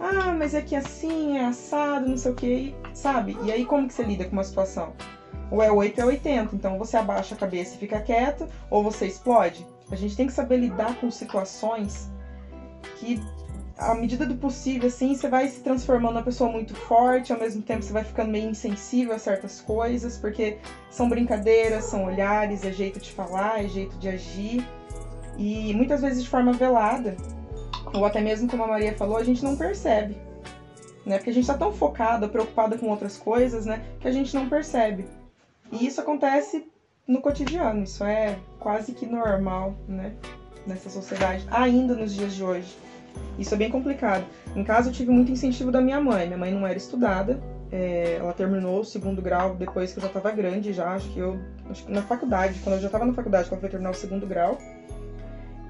Ah, mas é que assim, é assado, não sei o que, sabe? E aí como que você lida com uma situação? Ou é 8 é 80, então você abaixa a cabeça e fica quieto, ou você explode. A gente tem que saber lidar com situações que, à medida do possível, assim, você vai se transformando uma pessoa muito forte, ao mesmo tempo você vai ficando meio insensível a certas coisas, porque são brincadeiras, são olhares, é jeito de falar, é jeito de agir. E muitas vezes de forma velada, ou até mesmo como a Maria falou, a gente não percebe. Né? Porque a gente está tão focada, preocupada com outras coisas, né? Que a gente não percebe. E isso acontece no cotidiano, isso é quase que normal, né? Nessa sociedade, ainda nos dias de hoje. Isso é bem complicado. Em casa eu tive muito incentivo da minha mãe. Minha mãe não era estudada, é, ela terminou o segundo grau depois que eu já estava grande, já acho que eu acho que na faculdade, quando eu já estava na faculdade, quando foi terminar o segundo grau.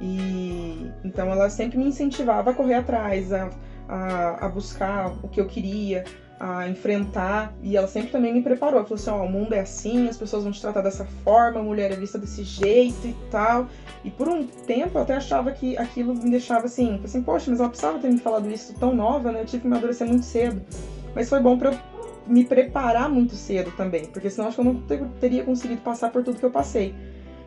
E então ela sempre me incentivava a correr atrás, a, a, a buscar o que eu queria, a enfrentar. E ela sempre também me preparou. Falou assim: ó, oh, o mundo é assim, as pessoas vão te tratar dessa forma, a mulher é vista desse jeito e tal. E por um tempo eu até achava que aquilo me deixava assim, assim, poxa, mas ela precisava ter me falado isso tão nova, né? Eu tive que amadurecer muito cedo. Mas foi bom para eu me preparar muito cedo também, porque senão acho que eu não teria conseguido passar por tudo que eu passei.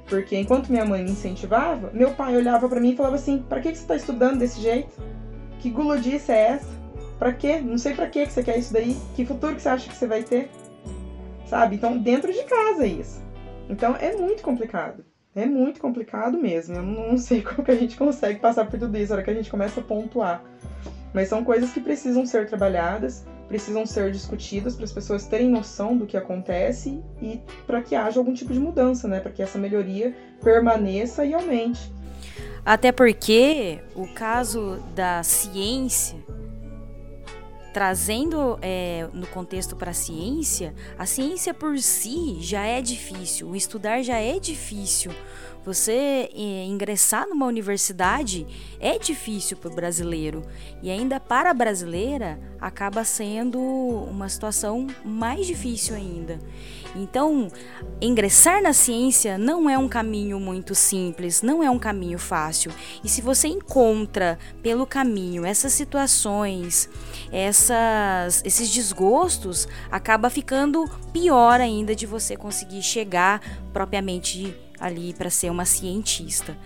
Porque enquanto minha mãe me incentivava, meu pai olhava para mim e falava assim: "Para que você está estudando desse jeito? Que gulodice é essa? Pra quê? Não sei quê que você quer isso daí. Que futuro que você acha que você vai ter? Sabe? Então, dentro de casa é isso. Então, é muito complicado. É muito complicado mesmo. Eu não sei (laughs) como que a gente consegue passar por tudo isso, na hora que a gente começa a pontuar. Mas são coisas que precisam ser trabalhadas, precisam ser discutidas para as pessoas terem noção do que acontece e para que haja algum tipo de mudança, né? Para que essa melhoria permaneça e aumente. Até porque o caso da ciência trazendo é, no contexto para a ciência, a ciência por si já é difícil, o estudar já é difícil. Você é, ingressar numa universidade é difícil para o brasileiro e ainda para a brasileira acaba sendo uma situação mais difícil ainda. Então, ingressar na ciência não é um caminho muito simples, não é um caminho fácil. E se você encontra pelo caminho essas situações, essas, esses desgostos, acaba ficando pior ainda de você conseguir chegar propriamente ali para ser uma cientista.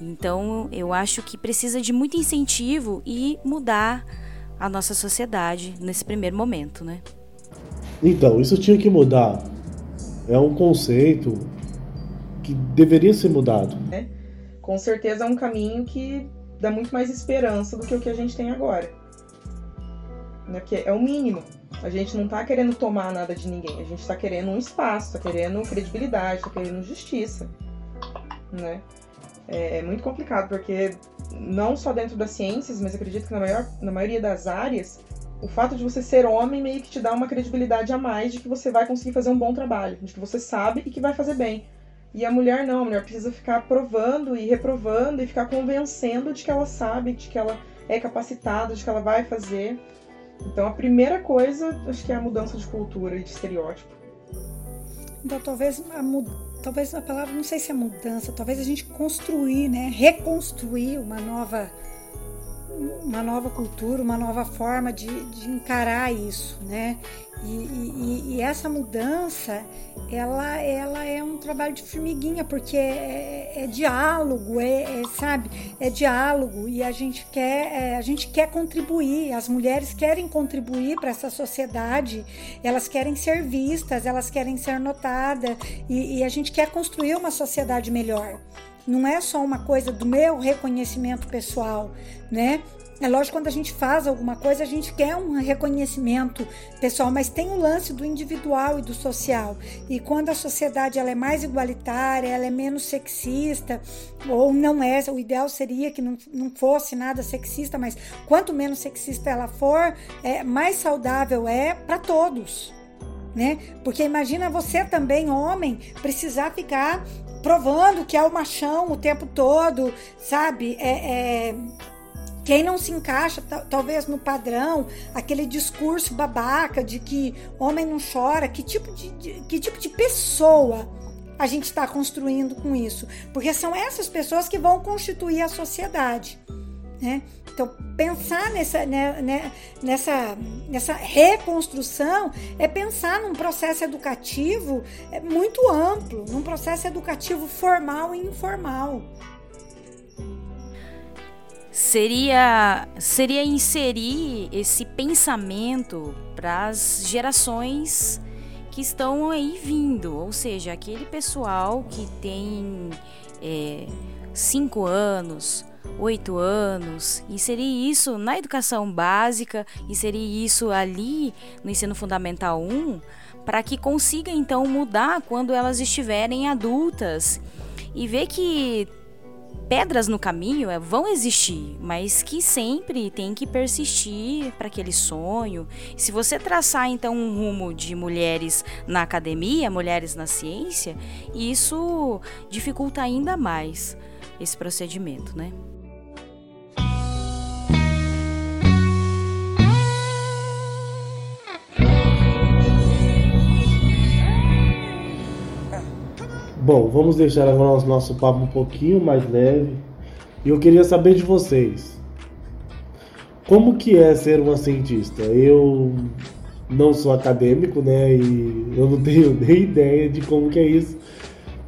Então, eu acho que precisa de muito incentivo e mudar a nossa sociedade nesse primeiro momento, né? Então, isso tinha que mudar. É um conceito que deveria ser mudado. É, com certeza é um caminho que dá muito mais esperança do que o que a gente tem agora. Né? Porque é o mínimo. A gente não está querendo tomar nada de ninguém, a gente está querendo um espaço, está querendo credibilidade, está querendo justiça. Né? É, é, muito complicado, porque não só dentro das ciências, mas acredito que na, maior, na maioria das áreas, o fato de você ser homem meio que te dá uma credibilidade a mais de que você vai conseguir fazer um bom trabalho, de que você sabe e que vai fazer bem. E a mulher não, a mulher precisa ficar provando e reprovando e ficar convencendo de que ela sabe, de que ela é capacitada, de que ela vai fazer. Então a primeira coisa, acho que é a mudança de cultura e de estereótipo. Então talvez a, talvez a palavra, não sei se é mudança, talvez a gente construir, né, reconstruir uma nova uma nova cultura, uma nova forma de, de encarar isso, né? E, e, e, essa mudança, ela, ela é um trabalho de formiguinha, porque é, é, é diálogo, é, é, sabe? É diálogo e a gente quer, é, a gente quer contribuir. As mulheres querem contribuir para essa sociedade, elas querem ser vistas, elas querem ser notadas e, e a gente quer construir uma sociedade melhor. Não é só uma coisa do meu reconhecimento pessoal, né? É lógico, quando a gente faz alguma coisa, a gente quer um reconhecimento pessoal, mas tem o lance do individual e do social. E quando a sociedade ela é mais igualitária, ela é menos sexista, ou não é, o ideal seria que não, não fosse nada sexista, mas quanto menos sexista ela for, é, mais saudável é para todos. Né? Porque imagina você também, homem, precisar ficar provando que é o machão o tempo todo, sabe? É, é quem não se encaixa, talvez, no padrão, aquele discurso babaca de que homem não chora, que tipo de, de que tipo de pessoa a gente está construindo com isso? Porque são essas pessoas que vão constituir a sociedade. Né? Então, pensar nessa, né, né, nessa, nessa reconstrução é pensar num processo educativo é muito amplo, num processo educativo formal e informal. Seria seria inserir esse pensamento para as gerações que estão aí vindo, ou seja, aquele pessoal que tem é, cinco anos, oito anos, inserir isso na educação básica, inserir isso ali no ensino fundamental 1, para que consiga então mudar quando elas estiverem adultas e ver que pedras no caminho é, vão existir, mas que sempre tem que persistir para aquele sonho. Se você traçar então um rumo de mulheres na academia, mulheres na ciência, isso dificulta ainda mais esse procedimento, né? Bom, vamos deixar agora o nosso papo um pouquinho mais leve. E eu queria saber de vocês. Como que é ser uma cientista? Eu não sou acadêmico, né? E eu não (laughs) tenho nem ideia de como que é isso.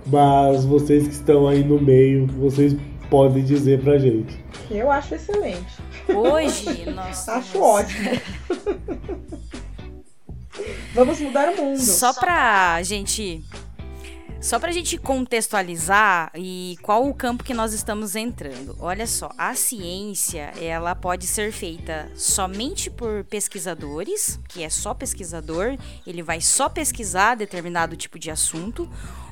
Mas vocês que estão aí no meio, vocês podem dizer pra gente. Eu acho excelente. Hoje, (laughs) nossa. acho ótimo. Vamos mudar o mundo. Só pra gente só para a gente contextualizar e qual o campo que nós estamos entrando. Olha só, a ciência ela pode ser feita somente por pesquisadores, que é só pesquisador, ele vai só pesquisar determinado tipo de assunto,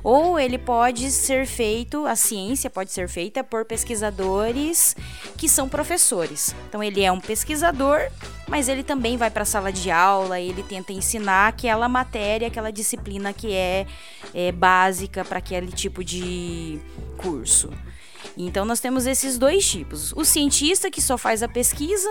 ou ele pode ser feito, a ciência pode ser feita por pesquisadores que são professores. Então ele é um pesquisador, mas ele também vai para a sala de aula, ele tenta ensinar aquela matéria, aquela disciplina que é, é básica para aquele tipo de curso. Então nós temos esses dois tipos: o cientista que só faz a pesquisa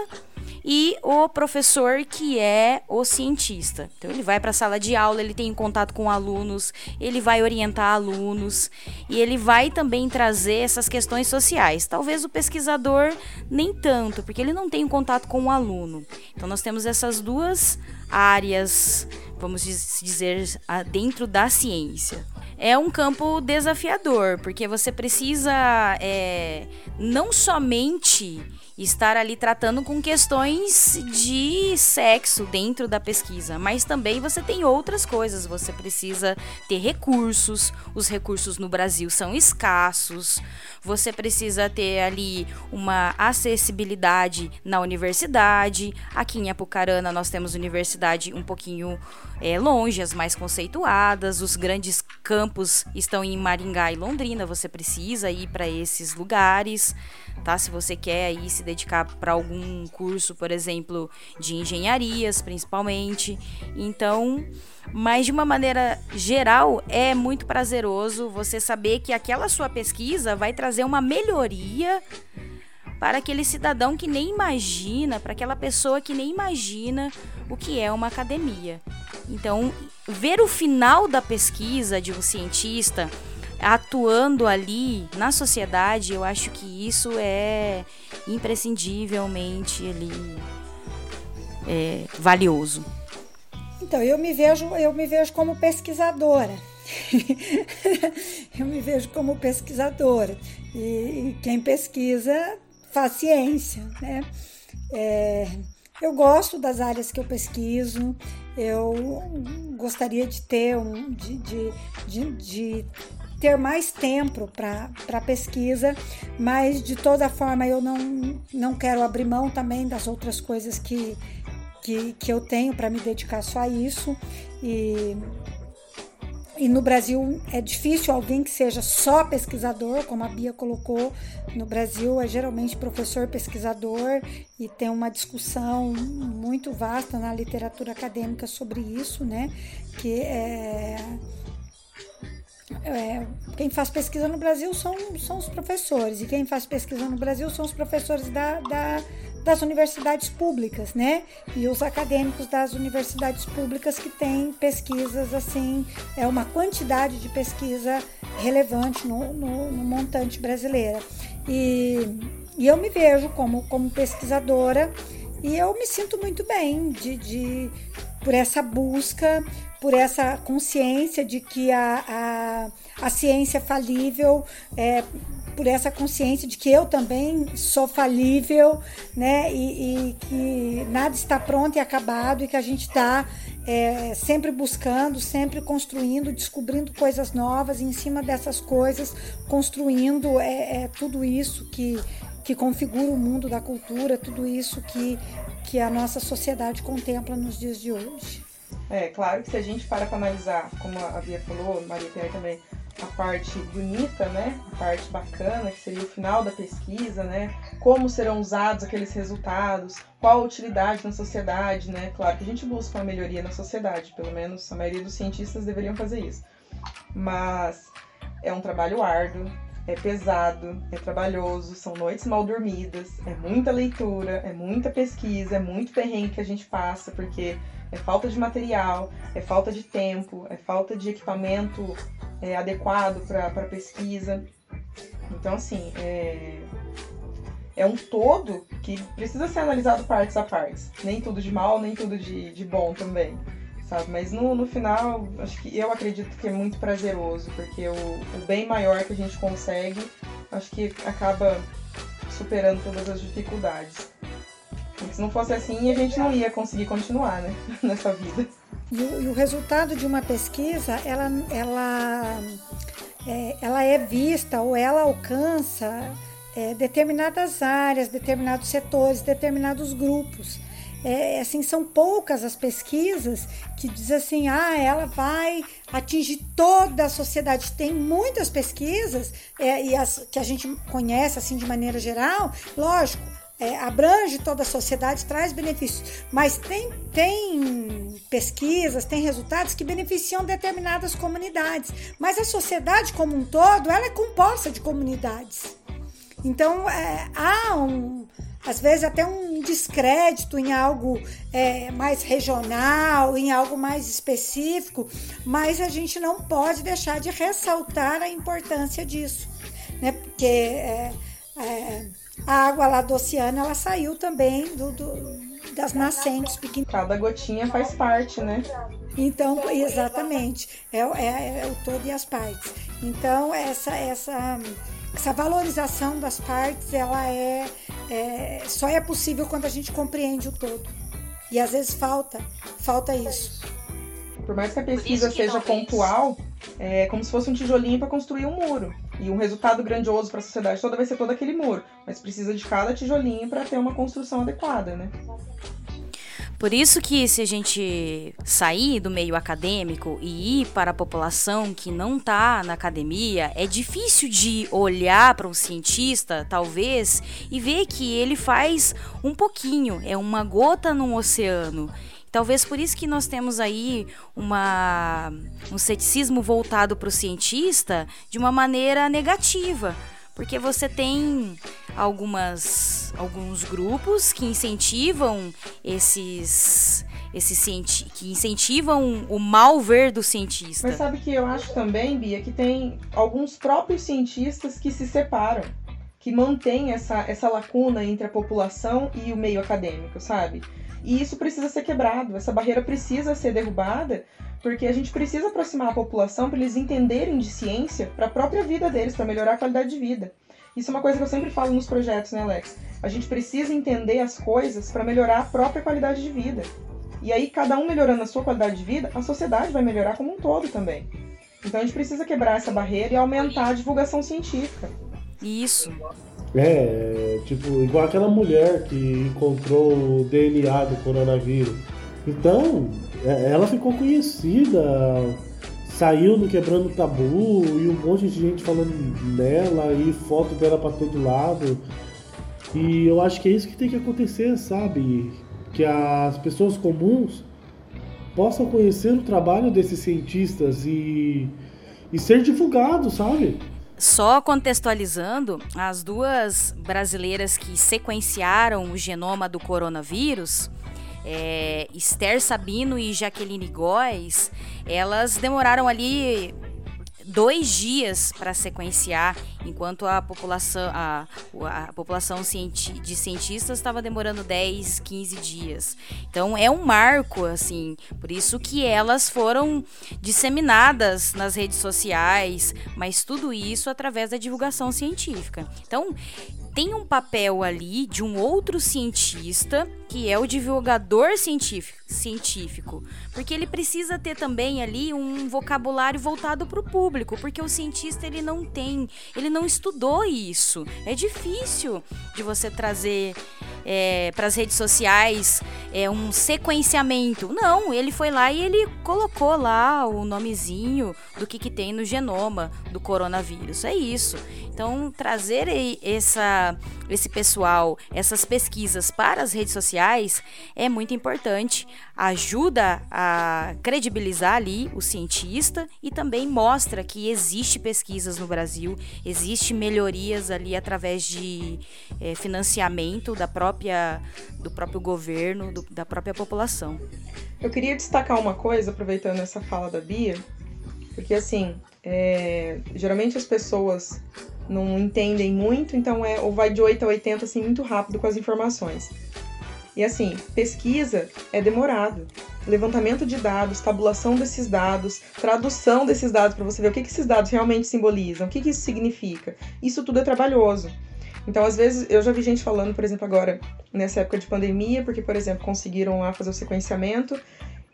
e o professor que é o cientista. Então ele vai para a sala de aula, ele tem contato com alunos, ele vai orientar alunos e ele vai também trazer essas questões sociais. Talvez o pesquisador nem tanto, porque ele não tem contato com o aluno. Então nós temos essas duas áreas, vamos dizer, dentro da ciência é um campo desafiador, porque você precisa é, não somente estar ali tratando com questões de sexo dentro da pesquisa, mas também você tem outras coisas. Você precisa ter recursos, os recursos no Brasil são escassos, você precisa ter ali uma acessibilidade na universidade. Aqui em Apucarana nós temos universidade um pouquinho é, longe, as mais conceituadas, os grandes campos estão em Maringá e Londrina, você precisa ir para esses lugares tá? Se você quer aí se dedicar para algum curso, por exemplo, de engenharias, principalmente. Então, mas de uma maneira geral, é muito prazeroso você saber que aquela sua pesquisa vai trazer uma melhoria para aquele cidadão que nem imagina, para aquela pessoa que nem imagina o que é uma academia. Então, ver o final da pesquisa de um cientista atuando ali na sociedade, eu acho que isso é imprescindivelmente ali é, valioso. Então, eu me vejo, eu me vejo como pesquisadora. (laughs) eu me vejo como pesquisadora. E, quem pesquisa faz ciência, né? É, eu gosto das áreas que eu pesquiso, eu gostaria de ter um, de, de, de, de ter mais tempo para pesquisa, mas de toda forma eu não, não quero abrir mão também das outras coisas que, que, que eu tenho para me dedicar só a isso. E, e no Brasil é difícil alguém que seja só pesquisador, como a Bia colocou. No Brasil é geralmente professor pesquisador e tem uma discussão muito vasta na literatura acadêmica sobre isso, né? Que é é, quem faz pesquisa no Brasil são, são os professores, e quem faz pesquisa no Brasil são os professores da, da, das universidades públicas, né? E os acadêmicos das universidades públicas que têm pesquisas assim, é uma quantidade de pesquisa relevante no, no, no montante brasileira. E, e eu me vejo como, como pesquisadora e eu me sinto muito bem de, de por essa busca por essa consciência de que a, a, a ciência é falível, é, por essa consciência de que eu também sou falível, né? E, e que nada está pronto e acabado e que a gente está é, sempre buscando, sempre construindo, descobrindo coisas novas e em cima dessas coisas construindo é, é tudo isso que, que configura o mundo da cultura, tudo isso que, que a nossa sociedade contempla nos dias de hoje. É, claro que se a gente para para analisar, como a Bia falou, Maria Pierre também, a parte bonita, né? A parte bacana, que seria o final da pesquisa, né? Como serão usados aqueles resultados, qual a utilidade na sociedade, né? Claro que a gente busca uma melhoria na sociedade, pelo menos a maioria dos cientistas deveriam fazer isso. Mas é um trabalho árduo, é pesado, é trabalhoso, são noites mal dormidas, é muita leitura, é muita pesquisa, é muito perrengue que a gente passa, porque é falta de material, é falta de tempo, é falta de equipamento é, adequado para pesquisa. Então, assim, é, é um todo que precisa ser analisado partes a partes. Nem tudo de mal, nem tudo de, de bom também. Sabe? Mas no, no final, acho que eu acredito que é muito prazeroso, porque o, o bem maior que a gente consegue, acho que acaba superando todas as dificuldades. Se não fosse assim, a gente não ia conseguir continuar né, (laughs) nessa vida. E o, e o resultado de uma pesquisa, ela, ela, é, ela é vista ou ela alcança é, determinadas áreas, determinados setores, determinados grupos. É, assim, são poucas as pesquisas que diz assim, ah, ela vai atingir toda a sociedade. Tem muitas pesquisas é, e as que a gente conhece assim de maneira geral, lógico, é, abrange toda a sociedade, traz benefícios, mas tem, tem pesquisas, tem resultados que beneficiam determinadas comunidades, mas a sociedade como um todo, ela é composta de comunidades. Então, é, há um, às vezes até um descrédito em algo é, mais regional, em algo mais específico, mas a gente não pode deixar de ressaltar a importância disso, né? Porque é, é, a água lá do oceano ela saiu também do, do das nascentes pequenas. Cada gotinha faz parte, né? Então, exatamente, é, é, é o todo e as partes. Então, essa, essa, essa valorização das partes, ela é, é, só é possível quando a gente compreende o todo. E às vezes falta, falta isso. Por mais que a pesquisa que seja pontual, é como se fosse um tijolinho para construir um muro. E um resultado grandioso para a sociedade toda vai ser todo aquele muro. Mas precisa de cada tijolinho para ter uma construção adequada, né? Por isso que se a gente sair do meio acadêmico e ir para a população que não está na academia, é difícil de olhar para um cientista, talvez, e ver que ele faz um pouquinho, é uma gota num oceano. Talvez por isso que nós temos aí uma, um ceticismo voltado para o cientista de uma maneira negativa porque você tem algumas alguns grupos que incentivam esses esses que incentivam o mal ver do cientista. Mas sabe que eu acho também, Bia, que tem alguns próprios cientistas que se separam, que mantêm essa, essa lacuna entre a população e o meio acadêmico, sabe? E isso precisa ser quebrado, essa barreira precisa ser derrubada, porque a gente precisa aproximar a população para eles entenderem de ciência para a própria vida deles, para melhorar a qualidade de vida. Isso é uma coisa que eu sempre falo nos projetos, né, Alex? A gente precisa entender as coisas para melhorar a própria qualidade de vida. E aí, cada um melhorando a sua qualidade de vida, a sociedade vai melhorar como um todo também. Então a gente precisa quebrar essa barreira e aumentar a divulgação científica. Isso. É, tipo, igual aquela mulher que encontrou o DNA do coronavírus. Então, é, ela ficou conhecida, saiu no Quebrando Tabu e um monte de gente falando nela e foto dela para todo lado. E eu acho que é isso que tem que acontecer, sabe? Que as pessoas comuns possam conhecer o trabalho desses cientistas e, e ser divulgado, sabe? Só contextualizando, as duas brasileiras que sequenciaram o genoma do coronavírus, é, Esther Sabino e Jaqueline Góes, elas demoraram ali dois dias para sequenciar, enquanto a população, a, a população de cientistas estava demorando 10, 15 dias. Então é um marco, assim, por isso que elas foram disseminadas nas redes sociais, mas tudo isso através da divulgação científica. Então tem um papel ali de um outro cientista, que é o divulgador científico, científico, porque ele precisa ter também ali um vocabulário voltado para o público, porque o cientista ele não tem, ele não estudou isso. É difícil de você trazer é, para as redes sociais é, um sequenciamento. Não, ele foi lá e ele colocou lá o nomezinho do que, que tem no genoma do coronavírus. É isso. Então, trazer essa, esse pessoal, essas pesquisas para as redes sociais é muito importante. Ajuda a credibilizar ali o cientista e também mostra que existe pesquisas no Brasil, existe melhorias ali através de é, financiamento da própria, do próprio governo, do, da própria população. Eu queria destacar uma coisa, aproveitando essa fala da Bia, porque assim, é, geralmente as pessoas não entendem muito, então é ou vai de 8 a 80 assim muito rápido com as informações. E assim, pesquisa é demorado. Levantamento de dados, tabulação desses dados, tradução desses dados para você ver o que, esses dados realmente simbolizam, o que, isso significa. Isso tudo é trabalhoso. Então, às vezes, eu já vi gente falando, por exemplo, agora, nessa época de pandemia, porque, por exemplo, conseguiram lá fazer o sequenciamento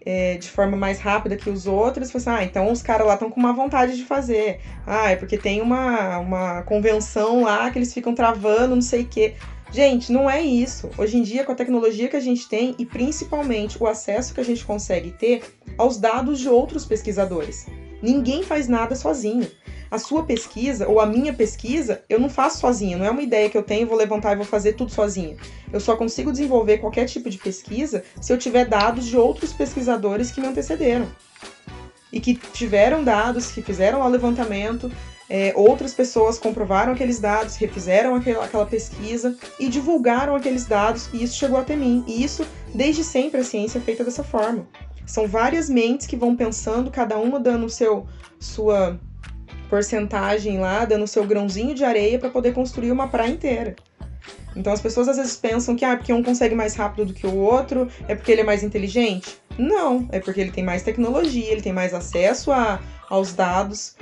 é, de forma mais rápida que os outros, você, assim, ah, então os caras lá estão com uma vontade de fazer. Ah, é porque tem uma, uma convenção lá que eles ficam travando, não sei o quê. Gente, não é isso. Hoje em dia, com a tecnologia que a gente tem e principalmente o acesso que a gente consegue ter aos dados de outros pesquisadores. Ninguém faz nada sozinho a sua pesquisa ou a minha pesquisa, eu não faço sozinha, não é uma ideia que eu tenho, vou levantar e vou fazer tudo sozinha. Eu só consigo desenvolver qualquer tipo de pesquisa se eu tiver dados de outros pesquisadores que me antecederam. E que tiveram dados, que fizeram o levantamento. É, outras pessoas comprovaram aqueles dados, refizeram aquela, aquela pesquisa e divulgaram aqueles dados, e isso chegou até mim. E isso, desde sempre, a ciência é feita dessa forma. São várias mentes que vão pensando, cada uma dando seu sua porcentagem lá, dando seu grãozinho de areia para poder construir uma praia inteira. Então as pessoas às vezes pensam que ah, porque um consegue mais rápido do que o outro, é porque ele é mais inteligente. Não, é porque ele tem mais tecnologia, ele tem mais acesso a, aos dados,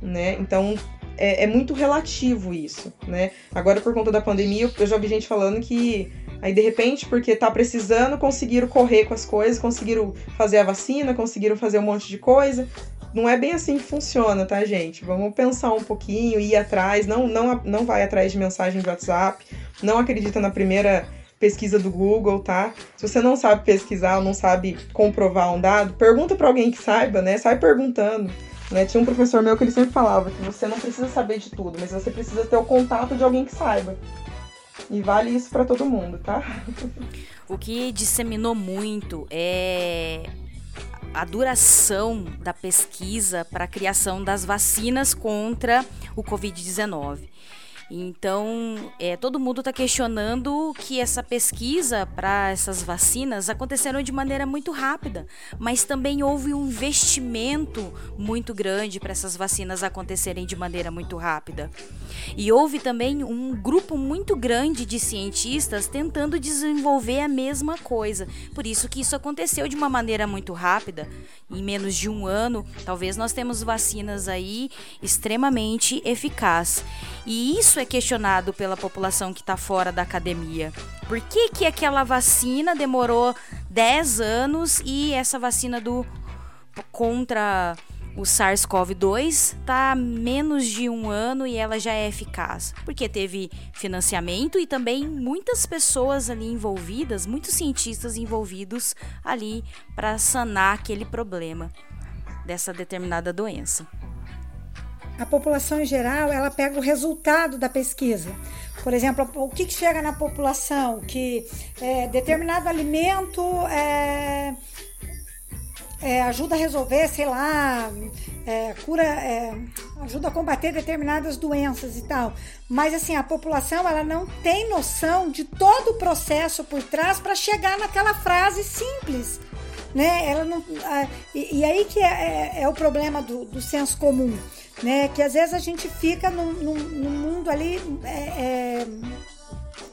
né? Então é, é muito relativo isso, né? Agora por conta da pandemia, eu já vi gente falando que Aí, de repente, porque tá precisando, conseguiram correr com as coisas, conseguiram fazer a vacina, conseguiram fazer um monte de coisa. Não é bem assim que funciona, tá, gente? Vamos pensar um pouquinho, ir atrás. Não, não, não vai atrás de mensagem de WhatsApp. Não acredita na primeira pesquisa do Google, tá? Se você não sabe pesquisar não sabe comprovar um dado, pergunta para alguém que saiba, né? Sai perguntando. Né? Tinha um professor meu que ele sempre falava que você não precisa saber de tudo, mas você precisa ter o contato de alguém que saiba. E vale isso para todo mundo, tá? O que disseminou muito é a duração da pesquisa para a criação das vacinas contra o Covid-19. Então, é, todo mundo está questionando que essa pesquisa para essas vacinas aconteceram de maneira muito rápida, mas também houve um investimento muito grande para essas vacinas acontecerem de maneira muito rápida. E houve também um grupo muito grande de cientistas tentando desenvolver a mesma coisa. Por isso que isso aconteceu de uma maneira muito rápida. Em menos de um ano, talvez nós temos vacinas aí extremamente eficazes. E isso é questionado pela população que está fora da academia. Por que, que aquela vacina demorou 10 anos e essa vacina do contra o SARS-CoV-2 está menos de um ano e ela já é eficaz? Porque teve financiamento e também muitas pessoas ali envolvidas, muitos cientistas envolvidos ali para sanar aquele problema dessa determinada doença a população em geral ela pega o resultado da pesquisa. Por exemplo, o que, chega na população? Que é, determinado alimento é, é, ajuda a resolver, sei lá, é, cura, é, ajuda a combater determinadas doenças e tal. Mas assim, a população ela não tem noção de todo o processo por trás para chegar naquela frase simples. Né? Ela não, e, e aí que é, é, é o problema do, do senso comum né? Que às vezes a gente fica num, num, num mundo ali. É, é,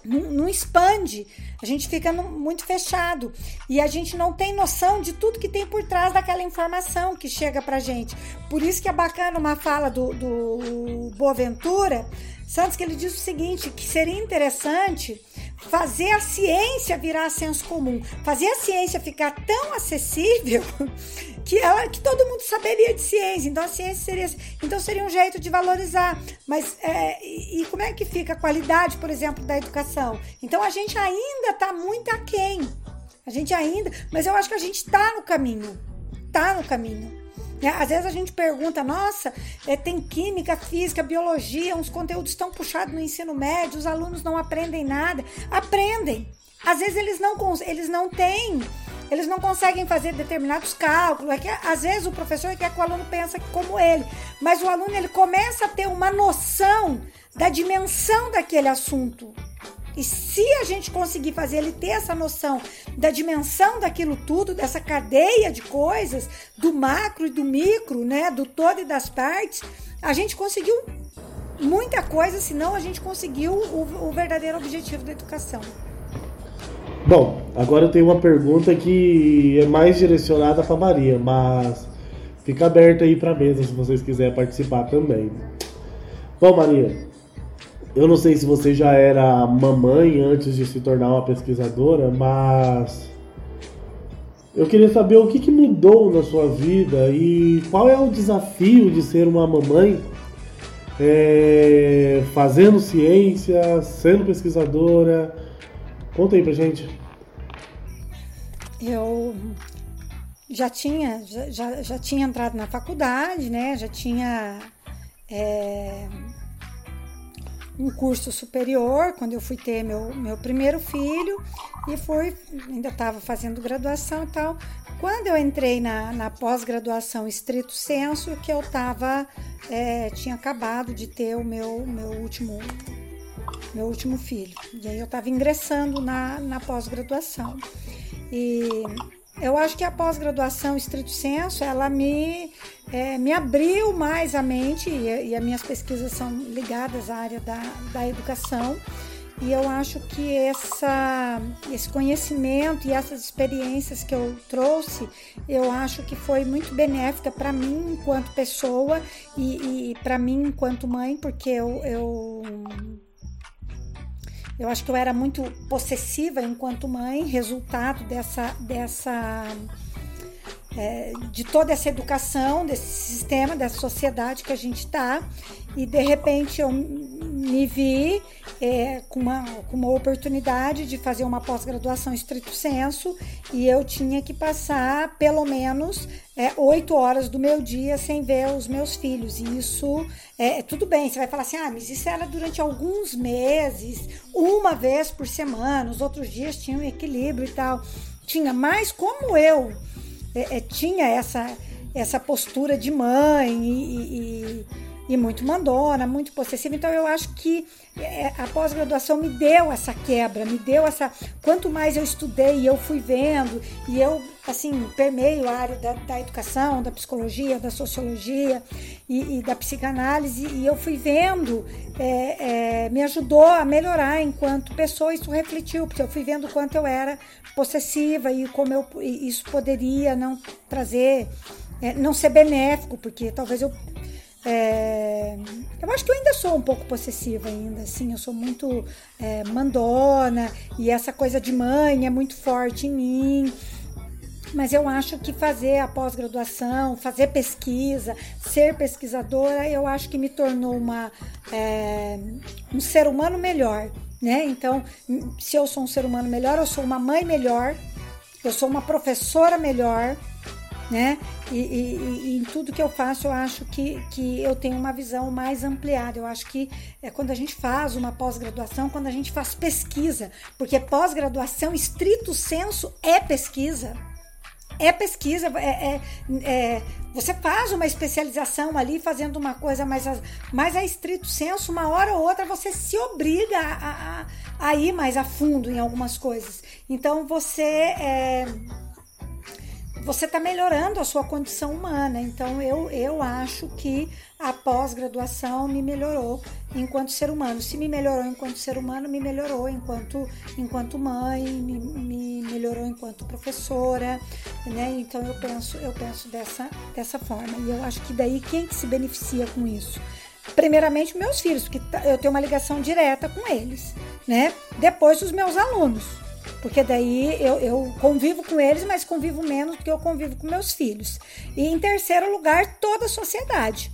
não, não, expande, a gente fica no, muito fechado e a gente não tem noção de tudo que tem por trás daquela informação que chega pra gente. Por isso que é bacana uma fala do, do Boaventura Santos que ele diz o seguinte, que seria interessante fazer a ciência virar senso comum, fazer a ciência ficar tão acessível (laughs) que ela que todo mundo saberia de ciência. Então a ciência seria então seria um jeito de valorizar. Mas é, e, e, como é que fica a qualidade, por exemplo, da educação? Então a gente ainda está muito aquém. A gente ainda, mas eu acho que a gente está no caminho. Está no caminho. É, às vezes a gente pergunta, nossa, é, tem química, física, biologia, uns conteúdos tão puxados no ensino médio, os alunos não aprendem nada. Aprendem. Às vezes eles não, eles não têm eles não conseguem fazer determinados cálculos. É que, às vezes o professor quer que o aluno pense como ele, mas o aluno ele começa a ter uma noção da dimensão daquele assunto. E se a gente conseguir fazer ele ter essa noção da dimensão daquilo tudo, dessa cadeia de coisas, do macro e do micro, né, do todo e das partes, a gente conseguiu muita coisa, senão a gente conseguiu o, o verdadeiro objetivo da educação. Bom, agora eu tenho uma pergunta que é mais direcionada para Maria, mas fica aberta aí para mesa se vocês quiserem participar também. Bom, Maria, eu não sei se você já era mamãe antes de se tornar uma pesquisadora, mas eu queria saber o que, que mudou na sua vida e qual é o desafio de ser uma mamãe é, fazendo ciência, sendo pesquisadora Conta aí pra gente. Eu já tinha, já, já tinha entrado na faculdade, né? Já tinha é, um curso superior quando eu fui ter meu, meu primeiro filho e fui, ainda estava fazendo graduação e tal. Quando eu entrei na, na pós-graduação estrito senso, que eu estava, é, tinha acabado de ter o meu, meu último meu último filho. E aí eu estava ingressando na, na pós-graduação. E eu acho que a pós-graduação estrito senso, ela me, é, me abriu mais a mente, e, e as minhas pesquisas são ligadas à área da, da educação, e eu acho que essa, esse conhecimento e essas experiências que eu trouxe, eu acho que foi muito benéfica para mim enquanto pessoa e, e para mim enquanto mãe, porque eu, eu eu acho que eu era muito possessiva enquanto mãe, resultado dessa, dessa é, de toda essa educação, desse sistema, dessa sociedade que a gente está, e de repente eu me vi é, com, uma, com uma oportunidade de fazer uma pós-graduação estrito senso e eu tinha que passar pelo menos é, oito horas do meu dia sem ver os meus filhos. E isso é, é tudo bem, você vai falar assim, ah, mas isso era durante alguns meses, uma vez por semana, os outros dias tinha um equilíbrio e tal. Tinha, mas como eu é, é, tinha essa, essa postura de mãe e, e, e, muito mandona, muito possessiva. Então eu acho que é, a pós-graduação me deu essa quebra, me deu essa. Quanto mais eu estudei e eu fui vendo, e eu, assim, permeio a área da, da educação, da psicologia, da sociologia e, e da psicanálise, e eu fui vendo, é, é, me ajudou a melhorar enquanto pessoa. Isso refletiu, porque eu fui vendo quanto eu era possessiva e como eu, isso poderia não trazer, é, não ser benéfico, porque talvez eu é, eu acho que eu ainda sou um pouco possessiva ainda, assim, eu sou muito é, mandona e essa coisa de mãe é muito forte em mim. Mas eu acho que fazer a pós-graduação, fazer pesquisa, ser pesquisadora, eu acho que me tornou uma, é, um ser humano melhor, né? Então, se eu sou um ser humano melhor, eu sou uma mãe melhor, eu sou uma professora melhor, né? E, e, e, em tudo que eu faço, eu acho que, que eu tenho uma visão mais ampliada. Eu acho que é quando a gente faz uma pós-graduação, quando a gente faz pesquisa, porque pós-graduação, estrito senso, é pesquisa. É pesquisa, é, é, é, você faz uma especialização ali, fazendo uma coisa mais, mais a estrito senso, uma hora ou outra você se obriga a, a, a ir mais a fundo em algumas coisas. Então você é, você está melhorando a sua condição humana. Então, eu, eu acho que a pós-graduação me melhorou enquanto ser humano. Se me melhorou enquanto ser humano, me melhorou enquanto, enquanto mãe, me, me melhorou enquanto professora, né? Então, eu penso, eu penso dessa, dessa forma. E eu acho que daí quem que se beneficia com isso? Primeiramente, meus filhos, porque eu tenho uma ligação direta com eles, né? Depois, os meus alunos porque daí eu, eu, convivo com eles, mas convivo menos do que eu convivo com meus filhos. E em terceiro lugar, toda a sociedade.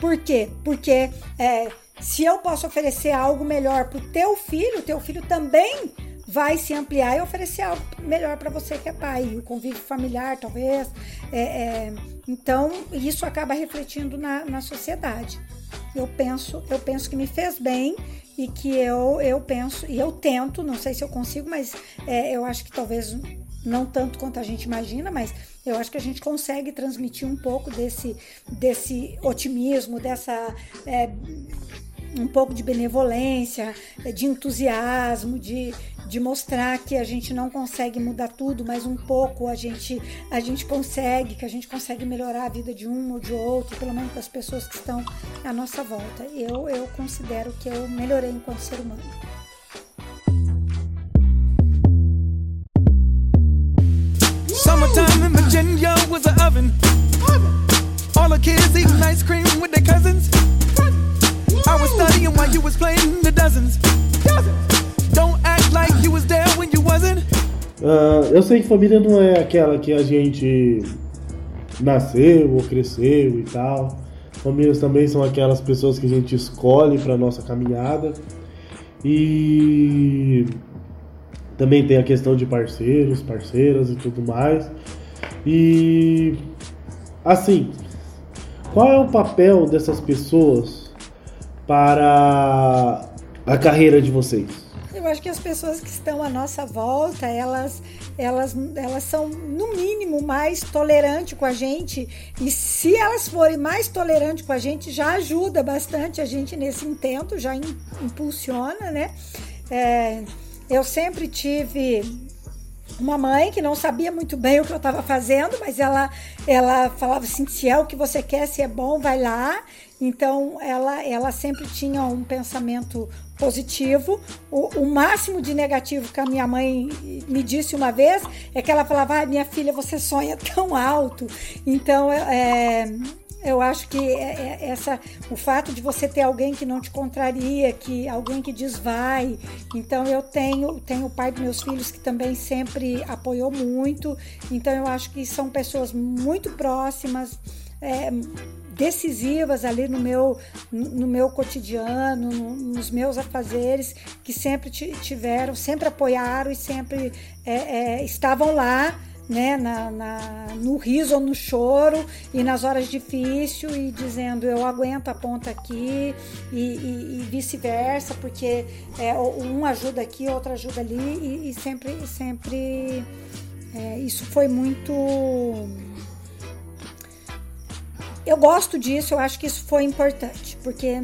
Por quê? Porque é, se eu posso oferecer algo melhor para o teu filho, teu filho também vai se ampliar e oferecer algo melhor para você que é pai, o convívio familiar, talvez. É, é, então, isso acaba refletindo na, na sociedade. Eu penso, eu penso que me fez bem e que eu, eu penso, e eu tento, não sei se eu consigo, mas é, eu acho que talvez não tanto quanto a gente imagina, mas eu acho que a gente consegue transmitir um pouco desse, desse otimismo, dessa. É, um pouco de benevolência, de entusiasmo, de, de mostrar que a gente não consegue mudar tudo, mas um pouco a gente, a gente consegue, que a gente consegue melhorar a vida de um ou de outro, pelo menos das pessoas que estão à nossa volta. Eu, eu considero que eu melhorei enquanto ser humano. Summertime in Virginia was an oven. All the kids eating ice cream with their cousins. I was studying while you was playing the dozens. Don't act Uh, eu sei que família não é aquela que a gente nasceu ou cresceu e tal. Famílias também são aquelas pessoas que a gente escolhe para nossa caminhada. E também tem a questão de parceiros, parceiras e tudo mais. E assim, qual é o papel dessas pessoas para a carreira de vocês? Eu acho que as pessoas que estão à nossa volta, elas, elas, elas são, no mínimo, mais tolerantes com a gente. E se elas forem mais tolerantes com a gente, já ajuda bastante a gente nesse intento, já impulsiona, né? É, eu sempre tive uma mãe que não sabia muito bem o que eu estava fazendo, mas ela, ela falava assim: se é o que você quer, se é bom, vai lá. Então ela, ela sempre tinha um pensamento positivo. O, o, máximo de negativo que a minha mãe me disse uma vez é que ela falava: ah, minha filha, você sonha (laughs) tão alto. Então é, eu acho que é, é, essa, o fato de você ter alguém que não te contraria, que alguém que diz vai. Então eu tenho, tenho o pai dos meus filhos que também sempre apoiou muito. Então eu acho que são pessoas muito próximas. É, decisivas ali no meu, no meu cotidiano, nos meus afazeres, que sempre tiveram, sempre apoiaram e sempre é, é, estavam lá né, na, na, no riso ou no choro e nas horas difíceis e dizendo eu aguento a ponta aqui e, e, e vice-versa, porque é, um ajuda aqui, outro ajuda ali e, e sempre, sempre é, isso foi muito. Eu gosto disso, eu acho que isso foi importante, porque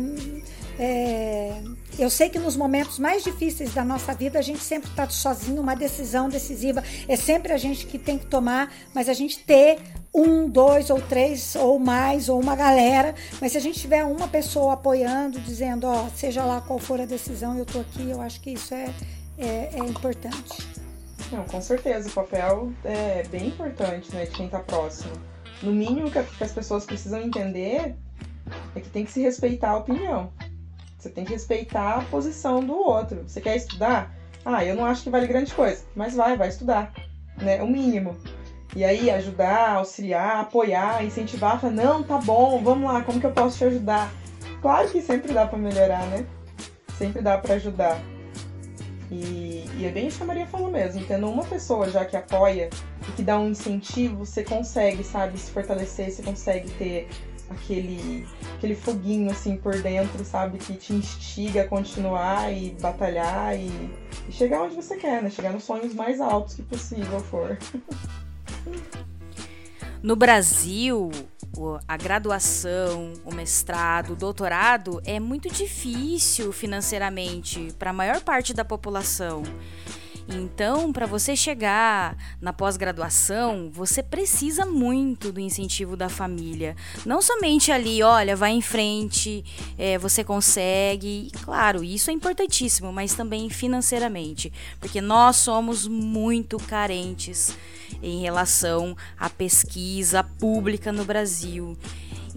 é, eu sei que nos momentos mais difíceis da nossa vida a gente sempre está sozinho, uma decisão decisiva é sempre a gente que tem que tomar, mas a gente ter um, dois ou três ou mais ou uma galera, mas se a gente tiver uma pessoa apoiando, dizendo, ó, seja lá qual for a decisão, eu tô aqui, eu acho que isso é, é, é importante. Não, com certeza, o papel é bem importante, né, de quem tá próximo. No mínimo que as pessoas precisam entender é que tem que se respeitar a opinião. Você tem que respeitar a posição do outro. Você quer estudar? Ah, eu não acho que vale grande coisa, mas vai, vai estudar, né? O mínimo. E aí ajudar, auxiliar, apoiar, incentivar, falar, não, tá bom, vamos lá, como que eu posso te ajudar? Claro que sempre dá para melhorar, né? Sempre dá para ajudar. E, e, é bem isso que a Maria falou mesmo, tendo uma pessoa já que apoia e que dá um incentivo, você consegue, sabe, se fortalecer, você consegue ter aquele, aquele foguinho assim por dentro, sabe? Que te instiga a continuar e batalhar e, e chegar onde você quer, né? Chegar nos sonhos mais altos que possível for. No Brasil, a graduação, o mestrado, o doutorado é muito difícil financeiramente para a maior parte da população. Então, para você chegar na pós-graduação, você precisa muito do incentivo da família. Não somente ali, olha, vai em frente, é, você consegue. Claro, isso é importantíssimo, mas também financeiramente, porque nós somos muito carentes em relação à pesquisa pública no Brasil.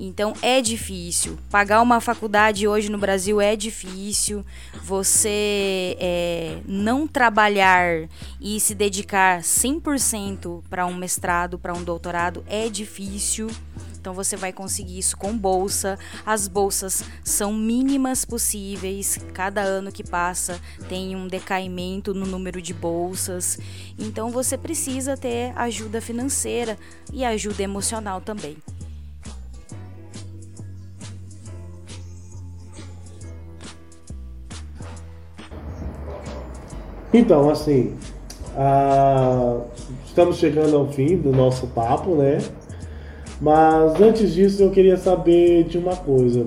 Então é difícil. Pagar uma faculdade hoje no Brasil é difícil. Você é, não trabalhar e se dedicar 100% para um mestrado, para um doutorado é difícil. Então você vai conseguir isso com bolsa. As bolsas são mínimas possíveis. Cada ano que passa tem um decaimento no número de bolsas. Então você precisa ter ajuda financeira e ajuda emocional também. Então, assim, estamos chegando ao fim do nosso papo, né? Mas antes disso eu queria saber de uma coisa.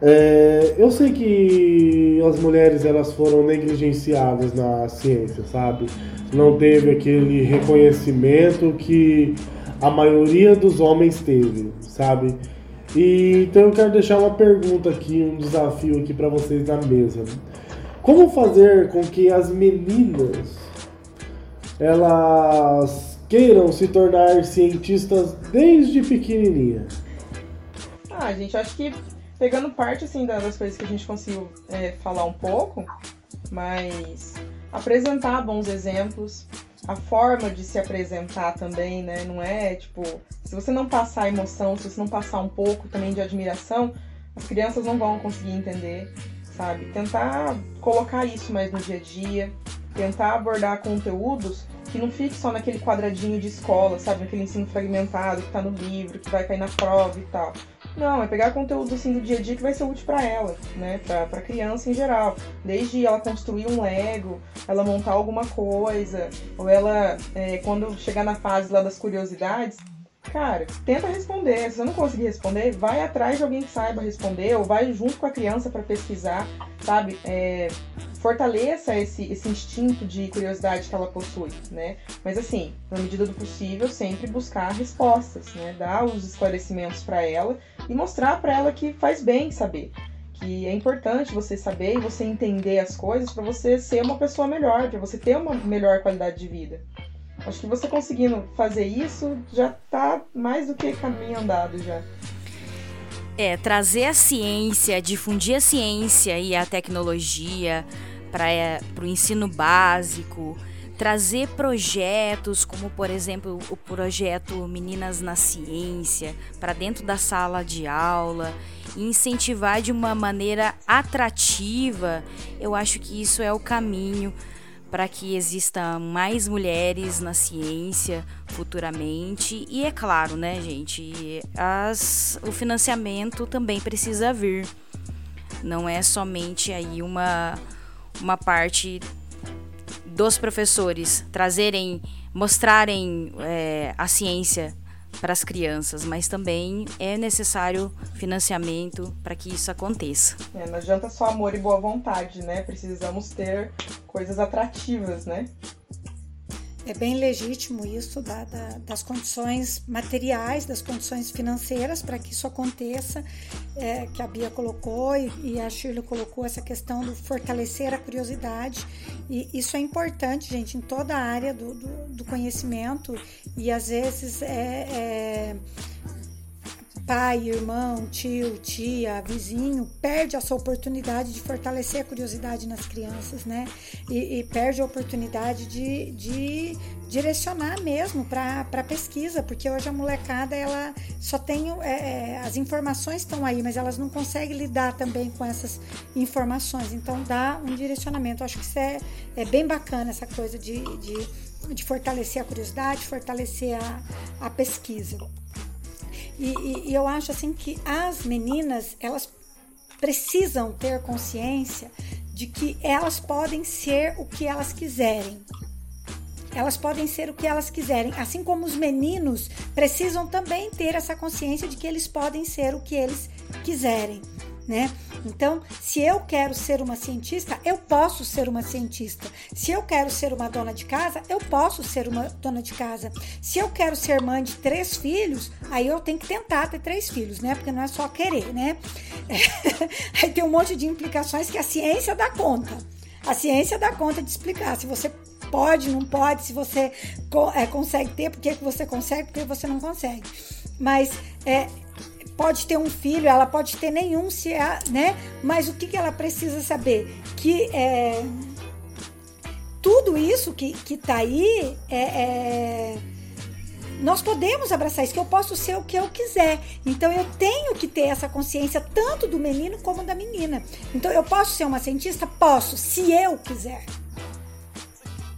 É, eu sei que as mulheres elas foram negligenciadas na ciência, sabe? Não teve aquele reconhecimento que a maioria dos homens teve, sabe? E, então eu quero deixar uma pergunta aqui, um desafio aqui para vocês na mesa. Como fazer com que as meninas elas queiram se tornar cientistas desde pequenininha? Ah, gente, acho que pegando parte assim das coisas que a gente conseguiu é, falar um pouco, mas apresentar bons exemplos, a forma de se apresentar também, né? Não é tipo, se você não passar emoção, se você não passar um pouco também de admiração, as crianças não vão conseguir entender sabe? Tentar colocar isso mais no dia a dia, tentar abordar conteúdos que não fique só naquele quadradinho de escola, sabe? Naquele ensino fragmentado que tá no livro, que vai cair na prova e tal. Não, é pegar conteúdo assim do dia a dia que vai ser útil para ela, né? Pra criança em geral. Desde ela construir um Lego, ela montar alguma coisa, ou ela, é, quando chegar na fase lá das curiosidades, cara, tenta responder. Se você não conseguir responder, vai atrás de alguém que saiba responder, ou vai junto com a criança para pesquisar, sabe? É, fortaleça esse, esse instinto de curiosidade que ela possui, né? Mas assim, na medida do possível, sempre buscar respostas, né? Dar os esclarecimentos para ela e mostrar para ela que faz bem saber, que é importante você saber e você entender as coisas para você ser uma pessoa melhor, para você ter uma melhor qualidade de vida. Acho que você conseguindo fazer isso já tá mais do que caminho andado já. É, trazer a ciência, difundir a ciência e a tecnologia para é, o ensino básico, trazer projetos como, por exemplo, o projeto Meninas na Ciência para dentro da sala de aula e incentivar de uma maneira atrativa, eu acho que isso é o caminho para que existam mais mulheres na ciência futuramente. E é claro, né, gente, as, o financiamento também precisa vir. Não é somente aí uma, uma parte dos professores trazerem, mostrarem é, a ciência para as crianças, mas também é necessário financiamento para que isso aconteça. É, não adianta só amor e boa vontade, né? Precisamos ter coisas atrativas, né? É bem legítimo isso da, da, das condições materiais, das condições financeiras para que isso aconteça, é, que a Bia colocou e, e, a Shirley colocou essa questão do fortalecer a curiosidade. E isso é importante, gente, em toda a área do, do, do conhecimento e às vezes é, é pai, irmão, tio, tia, vizinho, perde essa oportunidade de fortalecer a curiosidade nas crianças, né? E, e perde a oportunidade de, de direcionar mesmo para pesquisa, porque hoje a molecada ela só tem é, é, as informações estão aí, mas elas não conseguem lidar também com essas informações. Então dá um direcionamento. Eu acho que isso é, é bem bacana essa coisa de, de, de fortalecer a curiosidade, fortalecer a, a pesquisa. E, e, e eu acho assim que as meninas, elas precisam ter consciência de que elas podem ser o que elas quiserem. Elas podem ser o que elas quiserem, assim como os meninos precisam também ter essa consciência de que eles podem ser o que eles quiserem né? Então, se eu quero ser uma cientista, eu posso ser uma cientista. Se eu quero ser uma dona de casa, eu posso ser uma dona de casa. Se eu quero ser mãe de três filhos, aí eu tenho que tentar ter três filhos, né? Porque não é só querer, né? (laughs) aí tem um monte de implicações que a ciência dá conta. A ciência dá conta de explicar se você pode, não pode, se você é, consegue ter, por que você consegue, por que você não consegue. Mas é, pode ter um filho, ela pode ter nenhum, se é, né? Mas o que, que ela precisa saber? Que é, tudo isso que, que tá aí é, é, nós podemos abraçar isso, que eu posso ser o que eu quiser. Então eu tenho que ter essa consciência tanto do menino como da menina. Então eu posso ser uma cientista? Posso, se eu quiser.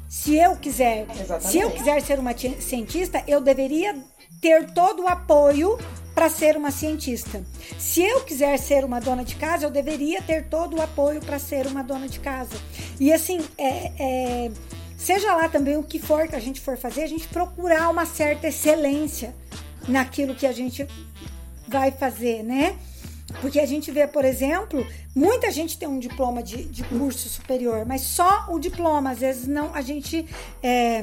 Se eu quiser. Exatamente. Se eu quiser ser uma cientista, eu deveria ter todo o apoio para ser uma cientista. Se eu quiser ser uma dona de casa, eu deveria ter todo o apoio para ser uma dona de casa. E assim, é, é, seja lá também o que for que a gente for fazer, a gente procurar uma certa excelência naquilo que a gente vai fazer, né? Porque a gente vê, por exemplo, muita gente tem um diploma de, de curso superior, mas só o diploma, às vezes não, a gente é,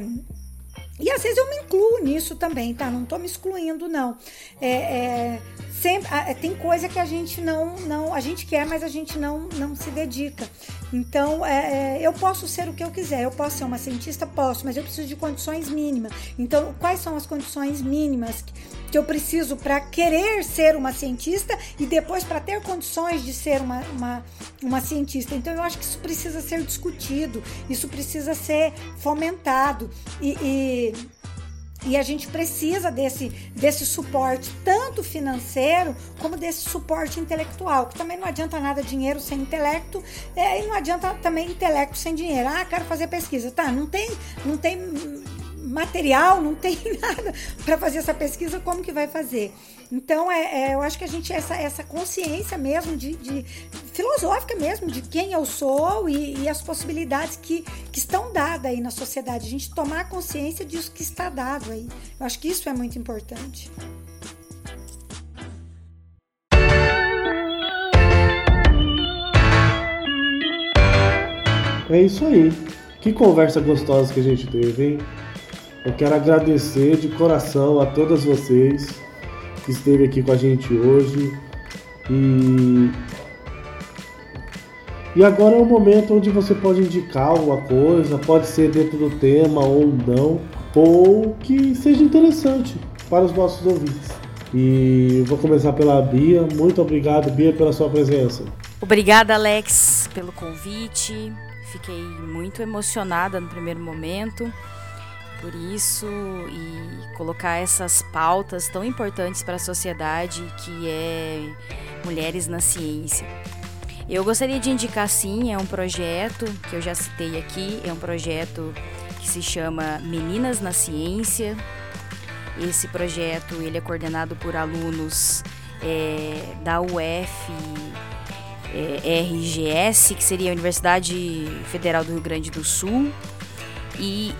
e às vezes eu me incluo nisso também, tá? Não tô me excluindo, não. É, é, sempre, é, tem coisa que a gente não, não, a gente quer, mas a gente não, não se dedica. Então, é, é, eu posso ser o que eu quiser. Eu posso ser uma cientista? Posso, mas eu preciso de condições mínimas. Então, quais são as condições mínimas que, eu preciso para querer ser uma cientista e depois para ter condições de ser uma, uma, uma cientista? Então, eu acho que isso precisa ser discutido, isso precisa ser fomentado. e, e e a gente precisa desse, desse suporte, tanto financeiro como desse suporte intelectual, que também não adianta nada dinheiro sem intelecto, é, e não adianta também intelecto sem dinheiro. Ah, quero fazer pesquisa. Tá, não tem, não tem material, não tem (laughs) nada para fazer essa pesquisa, como que vai fazer? Então, é, é, eu acho que a gente, essa, essa consciência mesmo, de, de filosófica mesmo, de quem eu sou e, e, as possibilidades que, que estão dadas aí na sociedade. A gente tomar consciência disso que está dado aí. Eu acho que isso é muito importante. É isso aí. Que conversa gostosa que a gente teve, hein? Eu quero agradecer de coração a todas vocês que esteve aqui com a gente hoje. E e agora é o momento onde você pode indicar alguma coisa, pode ser dentro do tema ou não, ou que seja interessante para os nossos ouvintes. E vou começar pela Bia. Muito obrigado, Bia, pela sua presença. Obrigada, Alex, pelo convite. Fiquei muito emocionada no primeiro momento por isso e colocar essas pautas tão importantes para a sociedade que é mulheres na ciência. Eu gostaria de indicar sim, é um projeto que eu já citei aqui, é um projeto que se chama Meninas na Ciência. Esse projeto ele é coordenado por alunos é, da UF é, RGS, que seria a Universidade Federal do Rio Grande do Sul, e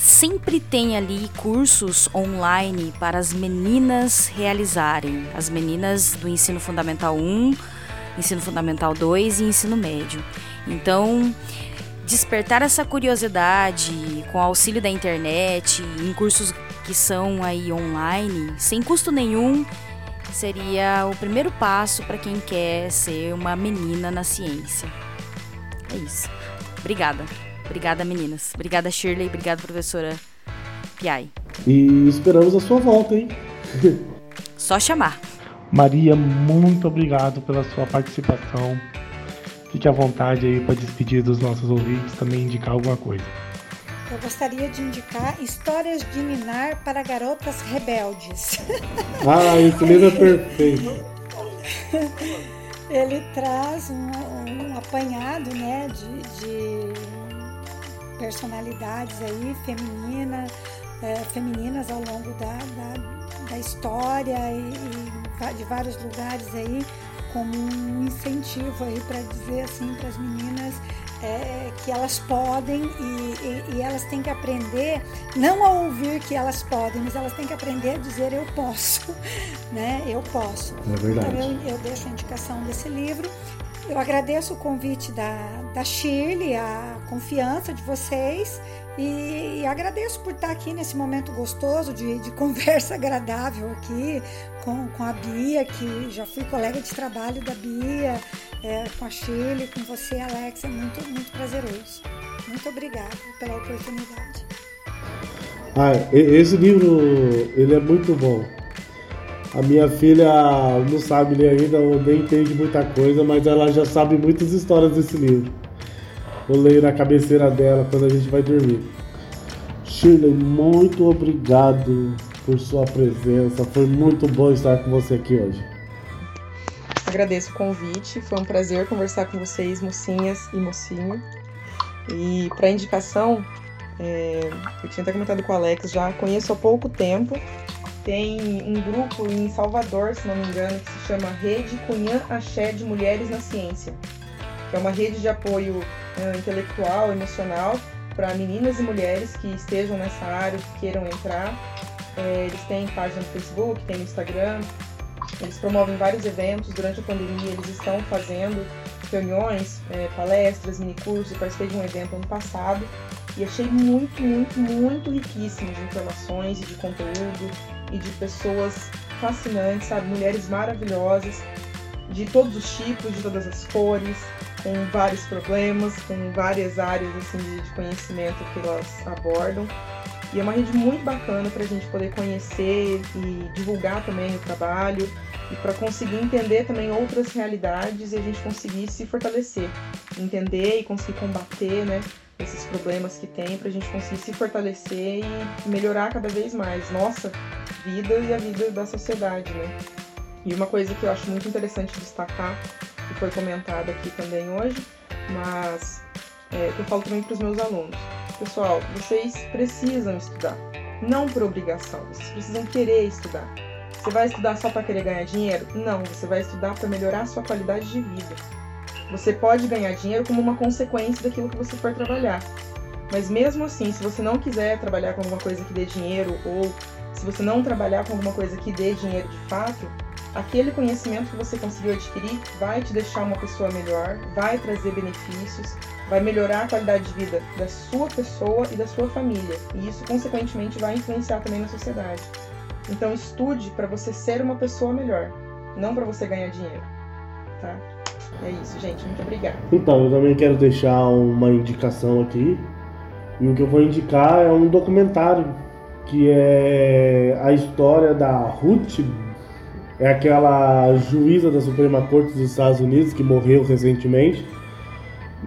sempre tem ali cursos online para as meninas realizarem, as meninas do ensino fundamental 1, ensino fundamental 2 e ensino médio. Então, despertar essa curiosidade com o auxílio da internet, em cursos que são aí online, sem custo nenhum, seria o primeiro passo para quem quer ser uma menina na ciência. É isso. Obrigada. Obrigada, meninas. Obrigada, Shirley. Obrigada, professora Piai. E esperamos a sua volta, hein? (laughs) Só chamar. Maria, muito obrigado pela sua participação. Fique à vontade aí para despedir dos nossos ouvintes, também indicar alguma coisa. Eu gostaria de indicar Histórias de Minar para Garotas Rebeldes. (laughs) Ah, esse livro é perfeito. (laughs) Ele traz um, um apanhado né, de, de, personalidades aí feminina, é, femininas ao longo da, da, da história e, e de vários lugares aí como um incentivo aí para dizer assim para as meninas é, que elas podem e, e, e, elas têm que aprender não a ouvir que elas podem, mas elas têm que aprender a dizer eu posso, (laughs) né? Eu posso. É verdade. Então eu, eu deixo a indicação desse livro. Eu agradeço o convite da, da Shirley, a confiança de vocês e, e, agradeço por estar aqui nesse momento gostoso de, de (laughs) conversa agradável aqui com, com a Bia, que já fui colega de trabalho da Bia, é, com a Shirley, com você, Alex. É muito, muito prazeroso. Muito obrigada pela oportunidade. Ah, esse livro ele é muito bom. A minha filha não sabe ler ainda ou nem entende muita coisa, mas ela já sabe muitas histórias desse livro. Eu leio na cabeceira dela quando a gente vai dormir. Shirley, muito obrigado por sua presença. Foi muito bom estar com você aqui hoje. Agradeço o convite. Foi um prazer conversar com vocês, mocinhas e mocinho. E para indicação, é, eu tinha até comentado com o Alex já, conheço há pouco tempo. Tem um grupo em Salvador, se não me engano, que se chama Rede Cunhã Axé de Mulheres na Ciência, que é uma rede de apoio uh, intelectual, emocional para meninas e mulheres que estejam nessa área, que queiram entrar. É, eles têm página no Facebook, tem no Instagram. Eles promovem vários eventos. Durante a pandemia, eles estão fazendo reuniões, é, palestras, minicursos. Eu participei de um evento ano passado e achei muito, muito, muito riquíssimo de informações e de conteúdo e de pessoas fascinantes, sabe? Mulheres maravilhosas, de todos os tipos, de todas as cores, com vários problemas, com várias áreas assim, de conhecimento que elas abordam. E é uma rede muito bacana para a gente poder conhecer e divulgar também o trabalho e para conseguir entender também outras realidades e a gente conseguir se fortalecer, entender e conseguir combater, né, esses problemas que tem para a gente conseguir se fortalecer e melhorar cada vez mais nossa vida e a vida da sociedade, né? E uma coisa que eu acho muito interessante destacar que foi comentado aqui também hoje, mas é, que eu falo também para os meus alunos. Pessoal, vocês precisam estudar. não por obrigação. Vocês precisam querer estudar. Você vai estudar só para querer ganhar dinheiro? Não, você vai estudar para melhorar a sua qualidade de vida. Você pode ganhar dinheiro como uma consequência daquilo que você for trabalhar. Mas mesmo assim, se você não quiser trabalhar com alguma coisa que dê dinheiro ou se você não trabalhar com alguma coisa que dê dinheiro de fato, aquele conhecimento que você conseguiu adquirir vai te deixar uma pessoa melhor, vai trazer benefícios, vai melhorar a qualidade de vida da sua pessoa e da sua família. E isso, consequentemente, vai influenciar também na sociedade. Então, estude para você ser uma pessoa melhor, não para você ganhar dinheiro. Tá? É isso, gente. Muito obrigada. Então, eu também quero deixar uma indicação aqui. E o que eu vou indicar é um documentário que é a história da Ruth, é aquela juíza da Suprema Corte dos Estados Unidos que morreu recentemente.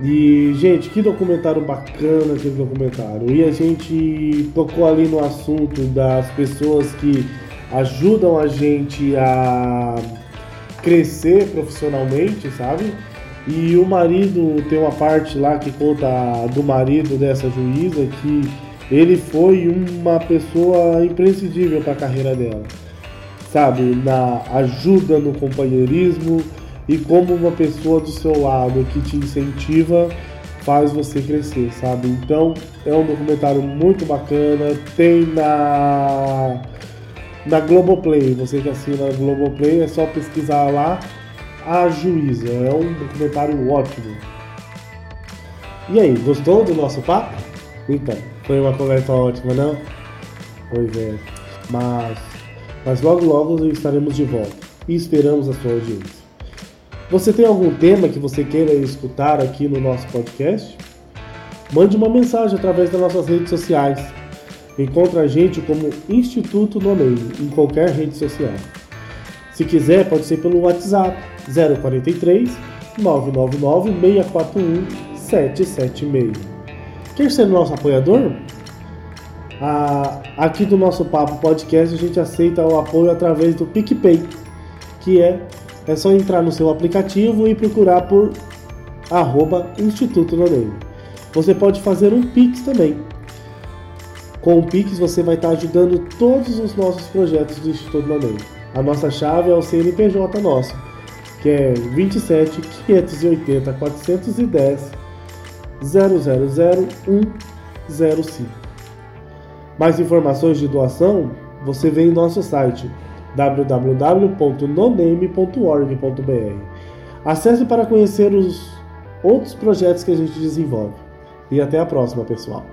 E, gente, que documentário bacana aquele documentário. E a gente tocou ali no assunto das pessoas que ajudam a gente a crescer profissionalmente, sabe? E o marido tem uma parte lá que conta do marido dessa juíza que ele foi uma pessoa imprescindível para a carreira dela, sabe? Na ajuda no companheirismo e como uma pessoa do seu lado que te incentiva faz você crescer, sabe? Então é um documentário muito bacana, tem na na Globoplay, você que assina a Globoplay é só pesquisar lá a juíza, é um documentário ótimo. E aí, gostou do nosso papo? Então, foi uma conversa ótima, não? Pois é, mas, mas logo logo estaremos de volta e esperamos a sua audiência. Você tem algum tema que você queira escutar aqui no nosso podcast? Mande uma mensagem através das nossas redes sociais. Encontre a gente como Instituto Noname em qualquer rede social. Se quiser, pode ser pelo WhatsApp 043 999 641 776. Quer ser nosso apoiador? Ah, aqui do nosso Papo Podcast a gente aceita o apoio através do PicPay, que é, é só entrar no seu aplicativo e procurar por arroba Instituto Noname. Você pode fazer um Pix também. Com o Pix você vai estar ajudando todos os nossos projetos do Instituto Noname. A nossa chave é o CNPJ nosso, que é 27 580 410 000105. Mais informações de doação você vê em nosso site www.noname.org.br. Acesse para conhecer os outros projetos que a gente desenvolve. E até a próxima, pessoal.